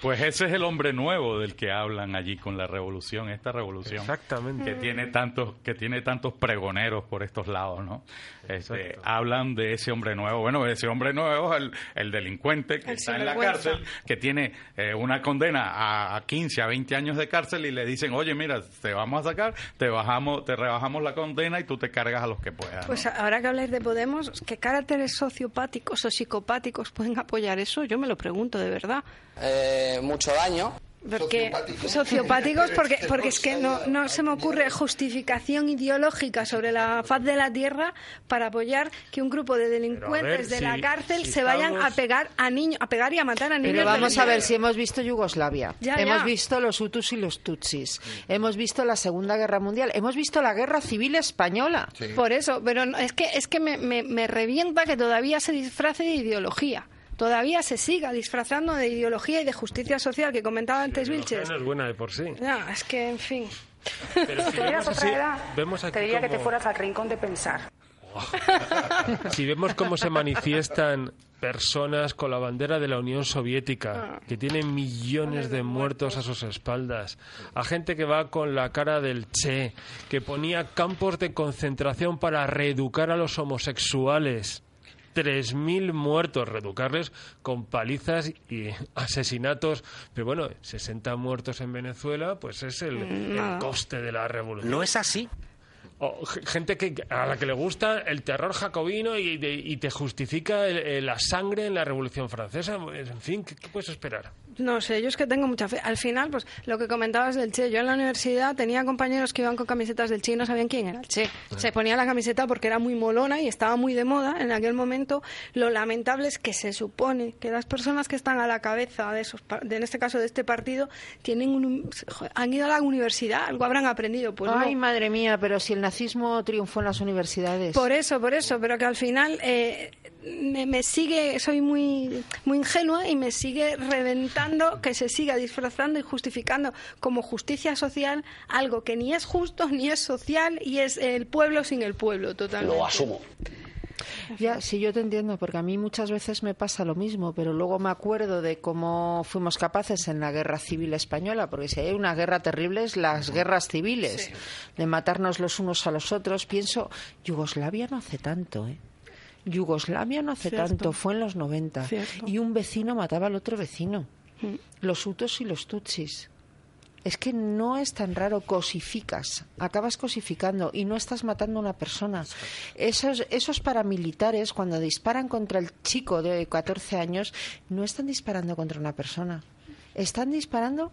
Pues ese es el hombre nuevo del que hablan allí con la revolución, esta revolución. Exactamente. Que tiene tantos, que tiene tantos pregoneros por estos lados, ¿no? Este, hablan de ese hombre nuevo. Bueno, ese hombre nuevo es el, el delincuente que El está en la cárcel, que tiene eh, una condena a, a 15, a 20 años de cárcel y le dicen, oye, mira, te vamos a sacar, te bajamos, te rebajamos la condena y tú te cargas a los que puedas. ¿no? Pues ahora que habláis de Podemos, ¿qué caracteres sociopáticos o psicopáticos pueden apoyar eso? Yo me lo pregunto de verdad. Eh, mucho daño. Porque sociopáticos, porque, porque es que no, no se me ocurre justificación ideológica sobre la faz de la tierra para apoyar que un grupo de delincuentes de si- la cárcel si se vayan estamos- a pegar a niños, a pegar y a matar a niños. Pero vamos a ver si hemos visto Yugoslavia, Ya, hemos ya. visto los Hutus y los Tutsis, hemos visto la Segunda Guerra Mundial, hemos visto la Guerra Civil Española. Por eso, pero no- es que es que me, me, me revienta que todavía se disfrace de ideología. Todavía se siga disfrazando de ideología y de justicia social que comentaba antes Vilches. no es buena de por sí. Ya, es que, en fin. Pero si tuvieras vemos otra así- edad, vemos aquí te diría que te fueras al rincón de pensar. Si vemos cómo se manifiestan personas con la bandera de la Unión Soviética, que tienen millones de muertos a sus espaldas, a gente que va con la cara del Che, que ponía campos de concentración para reeducar a los homosexuales. 3.000 muertos, reeducarles con palizas y asesinatos. Pero bueno, 60 muertos en Venezuela, pues es el, el Nada. coste de la revolución. No es así. O gente que, a la que le gusta el terror jacobino y, de- y te justifica el- el- la sangre en la Revolución Francesa. En fin, ¿qué, qué puedes esperar? No sé, yo es que tengo mucha fe. Al final, pues lo que comentabas del Che, yo en la universidad tenía compañeros que iban con camisetas del Che y no sabían quién era el Che. Se ponía la camiseta porque era muy molona y estaba muy de moda en aquel momento. Lo lamentable es que se supone que las personas que están a la cabeza de esos, pa- de, en este caso de este partido, tienen un, joder, han ido a la universidad, algo habrán aprendido. Pues Ay, no. madre mía, pero si el nazismo triunfó en las universidades. Por eso, por eso, pero que al final eh, me, me sigue, soy muy, muy ingenua y me sigue reventando que se siga disfrazando y justificando como justicia social algo que ni es justo ni es social y es el pueblo sin el pueblo, totalmente. Lo asumo. Ya, sí, yo te entiendo, porque a mí muchas veces me pasa lo mismo, pero luego me acuerdo de cómo fuimos capaces en la guerra civil española, porque si hay una guerra terrible es las guerras civiles, de matarnos los unos a los otros. Pienso, Yugoslavia no hace tanto, ¿eh? Yugoslavia no hace Cierto. tanto, fue en los 90. Cierto. Y un vecino mataba al otro vecino. Mm. Los hutos y los tutsis. Es que no es tan raro, cosificas, acabas cosificando y no estás matando a una persona. Esos, esos paramilitares, cuando disparan contra el chico de 14 años, no están disparando contra una persona, están disparando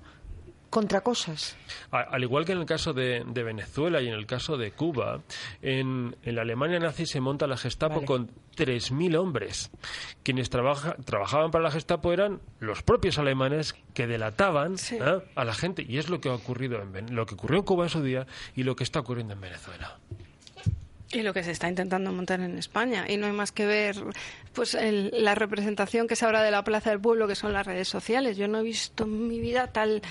contra cosas. Al igual que en el caso de, de Venezuela y en el caso de Cuba, en, en la Alemania nazi se monta la Gestapo con 3.000 hombres. Quienes trabaja- trabajaban para la Gestapo eran los propios alemanes que delataban ¿eh? a la gente. Y es lo que ha ocurrido en lo que ocurrió en Cuba en su día y lo que está ocurriendo en Venezuela. Y lo que se está intentando montar en España. Y no hay más que ver pues el- la representación que se habla de la Plaza del Pueblo, que son las redes sociales. Yo no he visto en mi vida tal,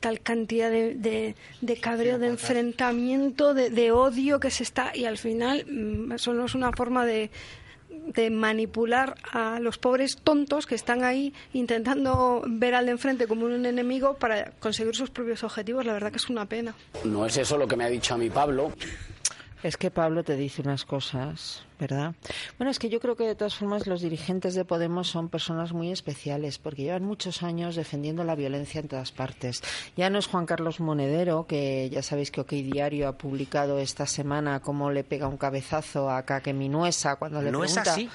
tal cantidad de, de, de cabreo, de enfrentamiento, de, de odio que se está. Y al final mm, solo es una forma de de manipular a los pobres tontos que están ahí intentando ver al de enfrente como un enemigo para conseguir sus propios objetivos. La verdad que es una pena. No es eso lo que me ha dicho a mí Pablo. Es que Pablo te dice unas cosas, ¿verdad? Bueno, es que yo creo que de todas formas los dirigentes de Podemos son personas muy especiales porque llevan muchos años defendiendo la violencia en todas partes. Ya no es Juan Carlos Monedero, que ya sabéis que OK Diario ha publicado esta semana cómo le pega un cabezazo a Caque Minuesa cuando le No es pregunta... así.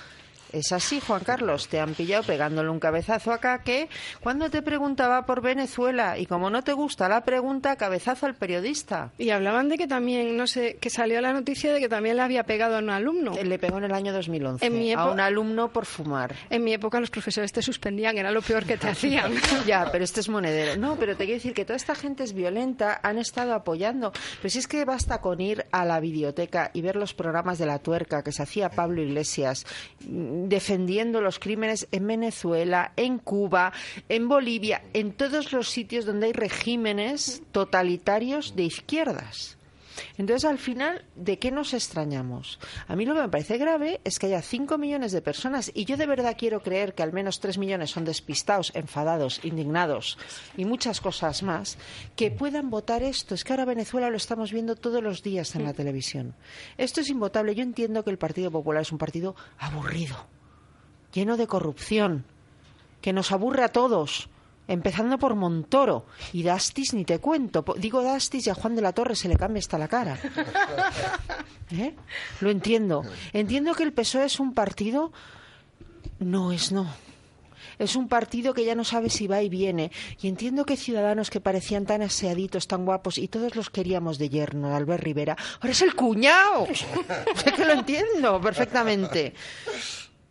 Es así, Juan Carlos. Te han pillado pegándole un cabezazo a Caque cuando te preguntaba por Venezuela. Y como no te gusta la pregunta, cabezazo al periodista. Y hablaban de que también, no sé, que salió la noticia de que también le había pegado a un alumno. Le pegó en el año 2011 En mi a un alumno por fumar. En mi época los profesores te suspendían, era lo peor que te hacían. ya, pero este es monedero. No, pero te quiero decir que toda esta gente es violenta, han estado apoyando. Pero si es que basta con ir a la biblioteca y ver los programas de la tuerca que se hacía Pablo Iglesias defendiendo los crímenes en Venezuela, en Cuba, en Bolivia, en todos los sitios donde hay regímenes totalitarios de izquierdas. Entonces, al final, ¿de qué nos extrañamos? A mí lo que me parece grave es que haya 5 millones de personas, y yo de verdad quiero creer que al menos 3 millones son despistados, enfadados, indignados y muchas cosas más, que puedan votar esto. Es que ahora Venezuela lo estamos viendo todos los días en la televisión. Esto es invotable. Yo entiendo que el Partido Popular es un partido aburrido, lleno de corrupción, que nos aburre a todos. Empezando por Montoro y Dastis, ni te cuento. Digo Dastis y a Juan de la Torre se le cambia hasta la cara. ¿Eh? Lo entiendo. Entiendo que el PSOE es un partido. No es no. Es un partido que ya no sabe si va y viene. Y entiendo que ciudadanos que parecían tan aseaditos, tan guapos, y todos los queríamos de yerno, Albert Rivera, ahora es el cuñado. Sé que lo entiendo perfectamente.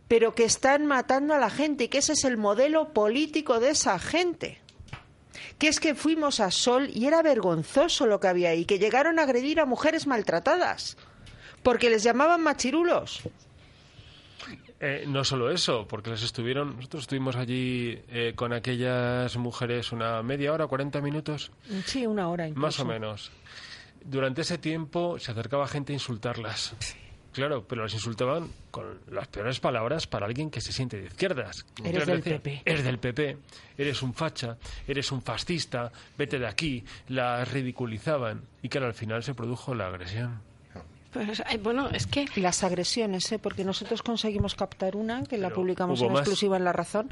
Pero que están matando a la gente y que ese es el modelo político de esa gente que es que fuimos a Sol y era vergonzoso lo que había ahí, que llegaron a agredir a mujeres maltratadas, porque les llamaban machirulos. Eh, no solo eso, porque les estuvieron, nosotros estuvimos allí eh, con aquellas mujeres una media hora, 40 minutos, Sí, una hora incluso. más o menos. Durante ese tiempo se acercaba gente a insultarlas. Claro, pero las insultaban con las peores palabras para alguien que se siente de izquierdas. Eres del PP. Eres del PP, eres un facha, eres un fascista, vete de aquí. Las ridiculizaban. Y claro, al final se produjo la agresión. Pues, bueno, es que... Las agresiones, ¿eh? porque nosotros conseguimos captar una, que la Pero publicamos hubo en más. exclusiva en La Razón,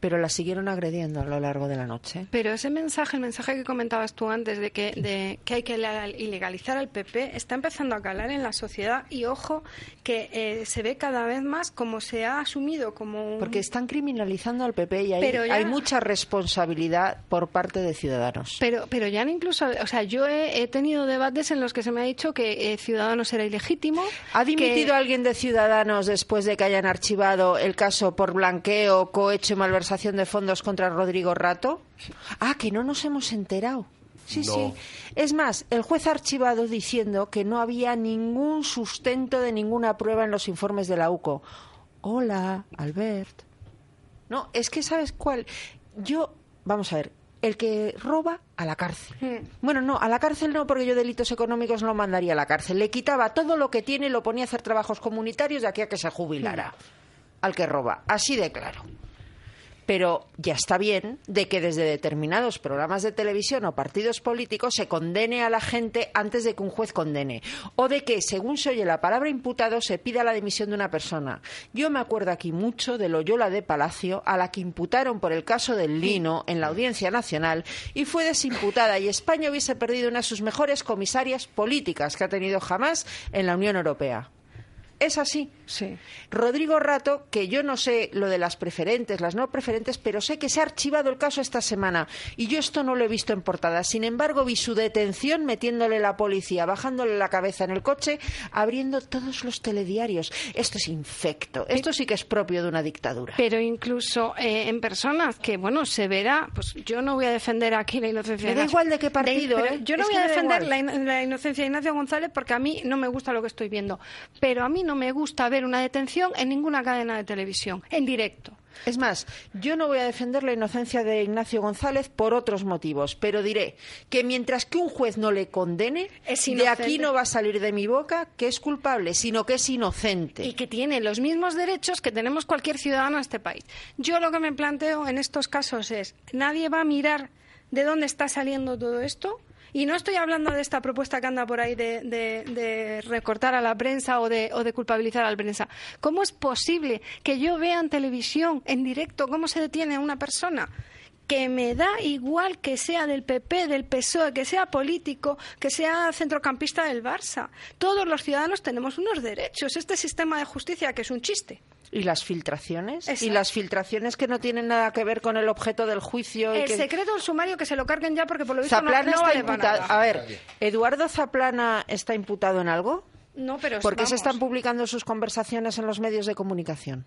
pero la siguieron agrediendo a lo largo de la noche. Pero ese mensaje, el mensaje que comentabas tú antes de que, de que hay que la- ilegalizar al PP, está empezando a calar en la sociedad y ojo que eh, se ve cada vez más como se ha asumido como un... Porque están criminalizando al PP y hay, Pero ya- hay mucha responsabilidad por parte de Ciudadanos. Pero, pero ya incluso, o sea, yo he, he tenido debates en los que se me ha dicho que eh, Ciudadanos era ilegítimo. ¿Ha dimitido que- alguien de Ciudadanos después de que hayan archivado el caso por blanqueo, cohecho y malversación de fondos contra Rodrigo Rato? Ah, que no nos hemos enterado. Sí, No. sí. Es más, el juez ha archivado diciendo que no había ningún sustento de ninguna prueba en los informes de la UCO. Hola, Albert. No, es que sabes cuál. Yo, vamos a ver, el que roba a la cárcel. Bueno, no, a la cárcel no, porque yo delitos económicos no mandaría a la cárcel. Le quitaba todo lo que tiene y lo ponía a hacer trabajos comunitarios de aquí a que se jubilara. Al que roba. Así de claro. Pero ya está bien de que desde determinados programas de televisión o partidos políticos se condene a la gente antes de que un juez condene. O de que, según se oye la palabra imputado, se pida la dimisión de una persona. Yo me acuerdo aquí mucho de Loyola de Palacio, a la que imputaron por el caso del Lino en la Audiencia Nacional y fue desimputada y España hubiese perdido una de sus mejores comisarias políticas que ha tenido jamás en la Unión Europea. Es así. Sí. Rodrigo Rato, que yo no sé lo de las preferentes, las no preferentes, pero sé que se ha archivado el caso esta semana y yo esto no lo he visto en portada. Sin embargo, vi su detención metiéndole la policía, bajándole la cabeza en el coche, abriendo todos los telediarios. Esto es infecto. Esto sí que es propio de una dictadura. Pero incluso eh, en personas que, bueno, se verá, pues yo no voy a defender aquí la inocencia. Me da igual de qué partido, ¿eh? Yo no Es voy a defender la, in- la inocencia de Ignacio González porque a mí no me gusta lo que estoy viendo. Pero a mí no me gusta ver una detención en ninguna cadena de televisión, en directo. Es más, yo no voy a defender la inocencia de Ignacio González por otros motivos, pero diré que mientras que un juez no le condene, Es de aquí no va a salir de mi boca que es culpable, sino que es inocente. y que tiene los mismos derechos que tenemos cualquier ciudadano en este país. Yo lo que me planteo en estos casos es, nadie va a mirar de dónde está saliendo todo esto. Y no estoy hablando de esta propuesta que anda por ahí de, recortar a la prensa o de, o de culpabilizar a la prensa. ¿Cómo es posible que yo vea en televisión, en directo, cómo se detiene a una persona? Que me da igual que sea del PP, del PSOE, que sea político, que sea centrocampista del Barça. Todos los ciudadanos tenemos unos derechos. Este sistema de justicia que es un chiste. ¿Y las filtraciones? Exacto. Y las filtraciones que no tienen nada que ver con el objeto del juicio. y El que... secreto del sumario que se lo carguen ya porque por lo visto no, Zaplana no está vale para imputado. nada. A ver, ¿Eduardo Zaplana está imputado en algo? No, pero ¿Por qué se están publicando sus conversaciones en los medios de comunicación?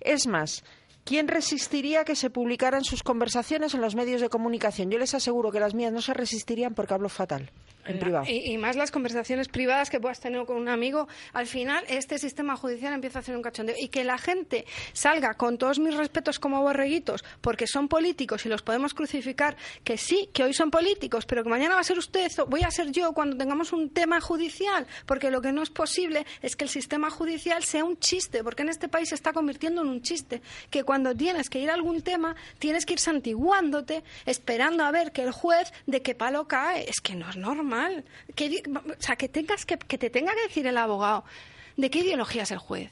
Es más, ¿quién resistiría que se publicaran sus conversaciones en los medios de comunicación? Yo les aseguro que las mías no se resistirían porque hablo fatal, en privado. Y, y más las conversaciones privadas que puedas tener con un amigo. Al final, este sistema judicial empieza a hacer un cachondeo. Y que la gente salga con todos mis respetos como borreguitos, porque son políticos y los podemos crucificar, que sí, que hoy son políticos, pero que mañana va a ser usted o voy a ser yo cuando tengamos un tema judicial. Porque lo que no es posible es que el sistema judicial sea un chiste, porque en este país se está convirtiendo en un chiste. Que cuando tienes que ir a algún tema, tienes que ir santiguándote, esperando a ver que el juez de qué palo cae. Es que no es normal. Que, di- o sea, que, tengas que, que te tenga que decir el abogado de qué ideología es el juez.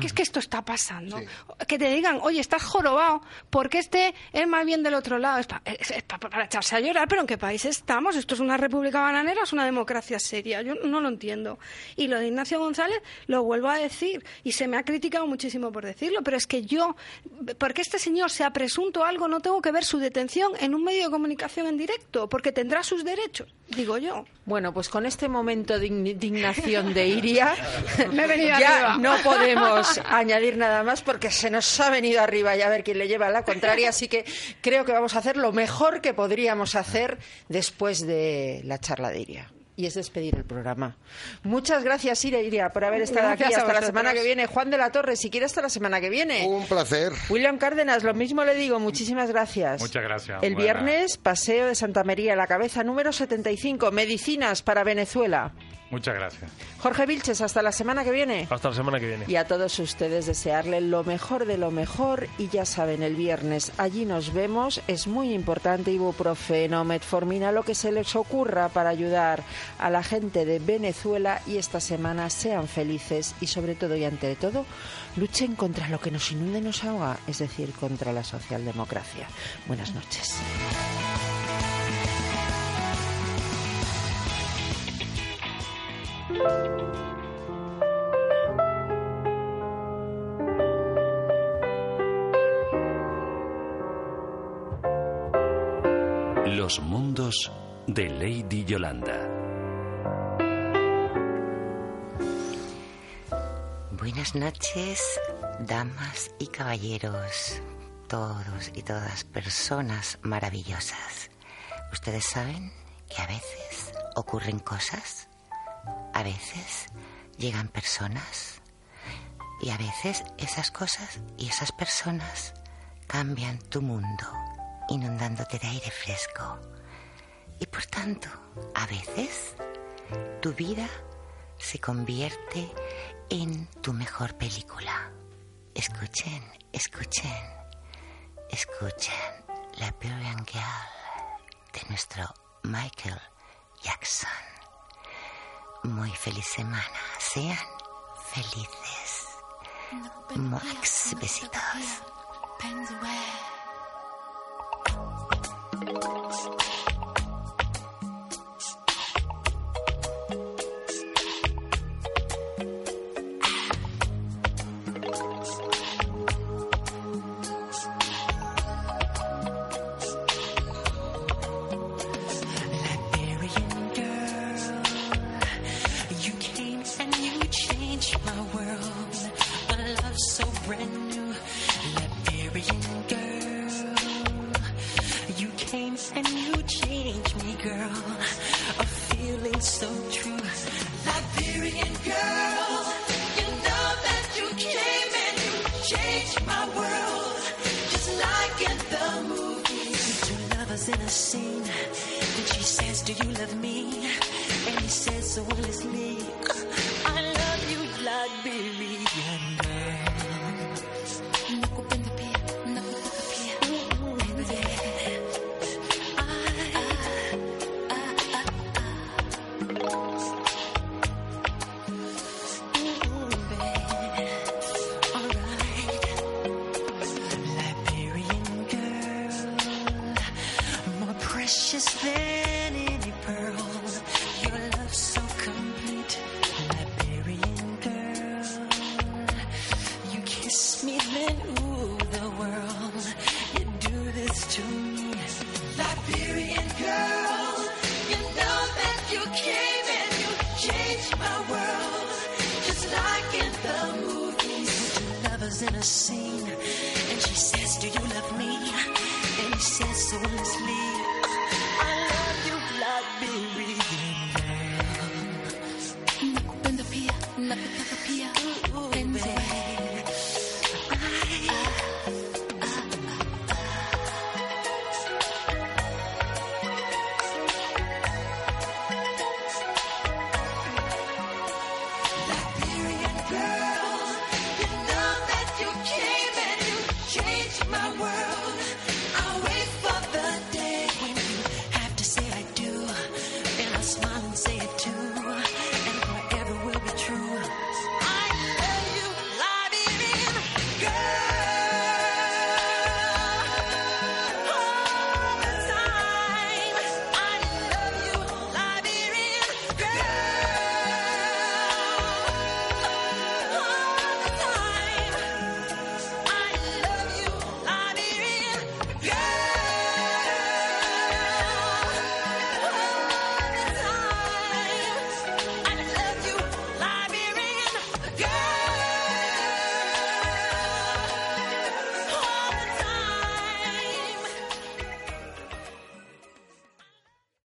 Que es que esto está pasando. Que te digan, oye, estás jorobado, porque este es más bien del otro lado. Es, pa- es- es pa- para echarse a llorar, pero ¿en qué país estamos? ¿Esto es una república bananera o es una democracia seria? Yo no lo entiendo. Y lo de Ignacio González lo vuelvo a decir, y se me ha criticado muchísimo por decirlo, pero es que yo, porque este señor sea presunto algo, no tengo que ver su detención en un medio de comunicación en directo, porque tendrá sus derechos, digo yo. Bueno, pues con este momento de indignación de Iria, Me he venido ya arriba. no podemos añadir nada más porque se nos ha venido arriba y a ver quién le lleva la contraria. Así que creo que vamos a hacer lo mejor que podríamos hacer después de la charla de Iria. Y es despedir el programa. Muchas gracias, Iria, Iria, por haber estado Gracias aquí a hasta la semana que viene. Juan de la Torre, si quiere hasta la semana que viene. Un placer. William Cárdenas, lo mismo le digo. Muchísimas gracias. Muchas gracias. El Buena- viernes, Paseo de Santa María, la cabeza número 75, Medicinas para Venezuela. Muchas gracias. Jorge Vilches, hasta la semana que viene. Hasta la semana que viene. Y a todos ustedes desearle lo mejor de lo mejor y ya saben, el viernes allí nos vemos. Es muy importante ibuprofeno, metformina, lo que se les ocurra para ayudar a la gente de Venezuela y esta semana sean felices y sobre todo y ante todo luchen contra lo que nos inunda y nos ahoga, es decir, contra la socialdemocracia. Buenas noches. Los mundos de Lady Yolanda. Buenas noches, damas y caballeros, todos y todas personas maravillosas. Ustedes saben que a veces ocurren cosas, a veces llegan personas y a veces esas cosas y esas personas cambian tu mundo, inundándote de aire fresco. Y por tanto, a veces tu vida se convierte en tu mejor película. Escuchen, escuchen, escuchen La Brilliant Girl de nuestro Michael Jackson. Muy feliz semana, sean felices. Max, besitos.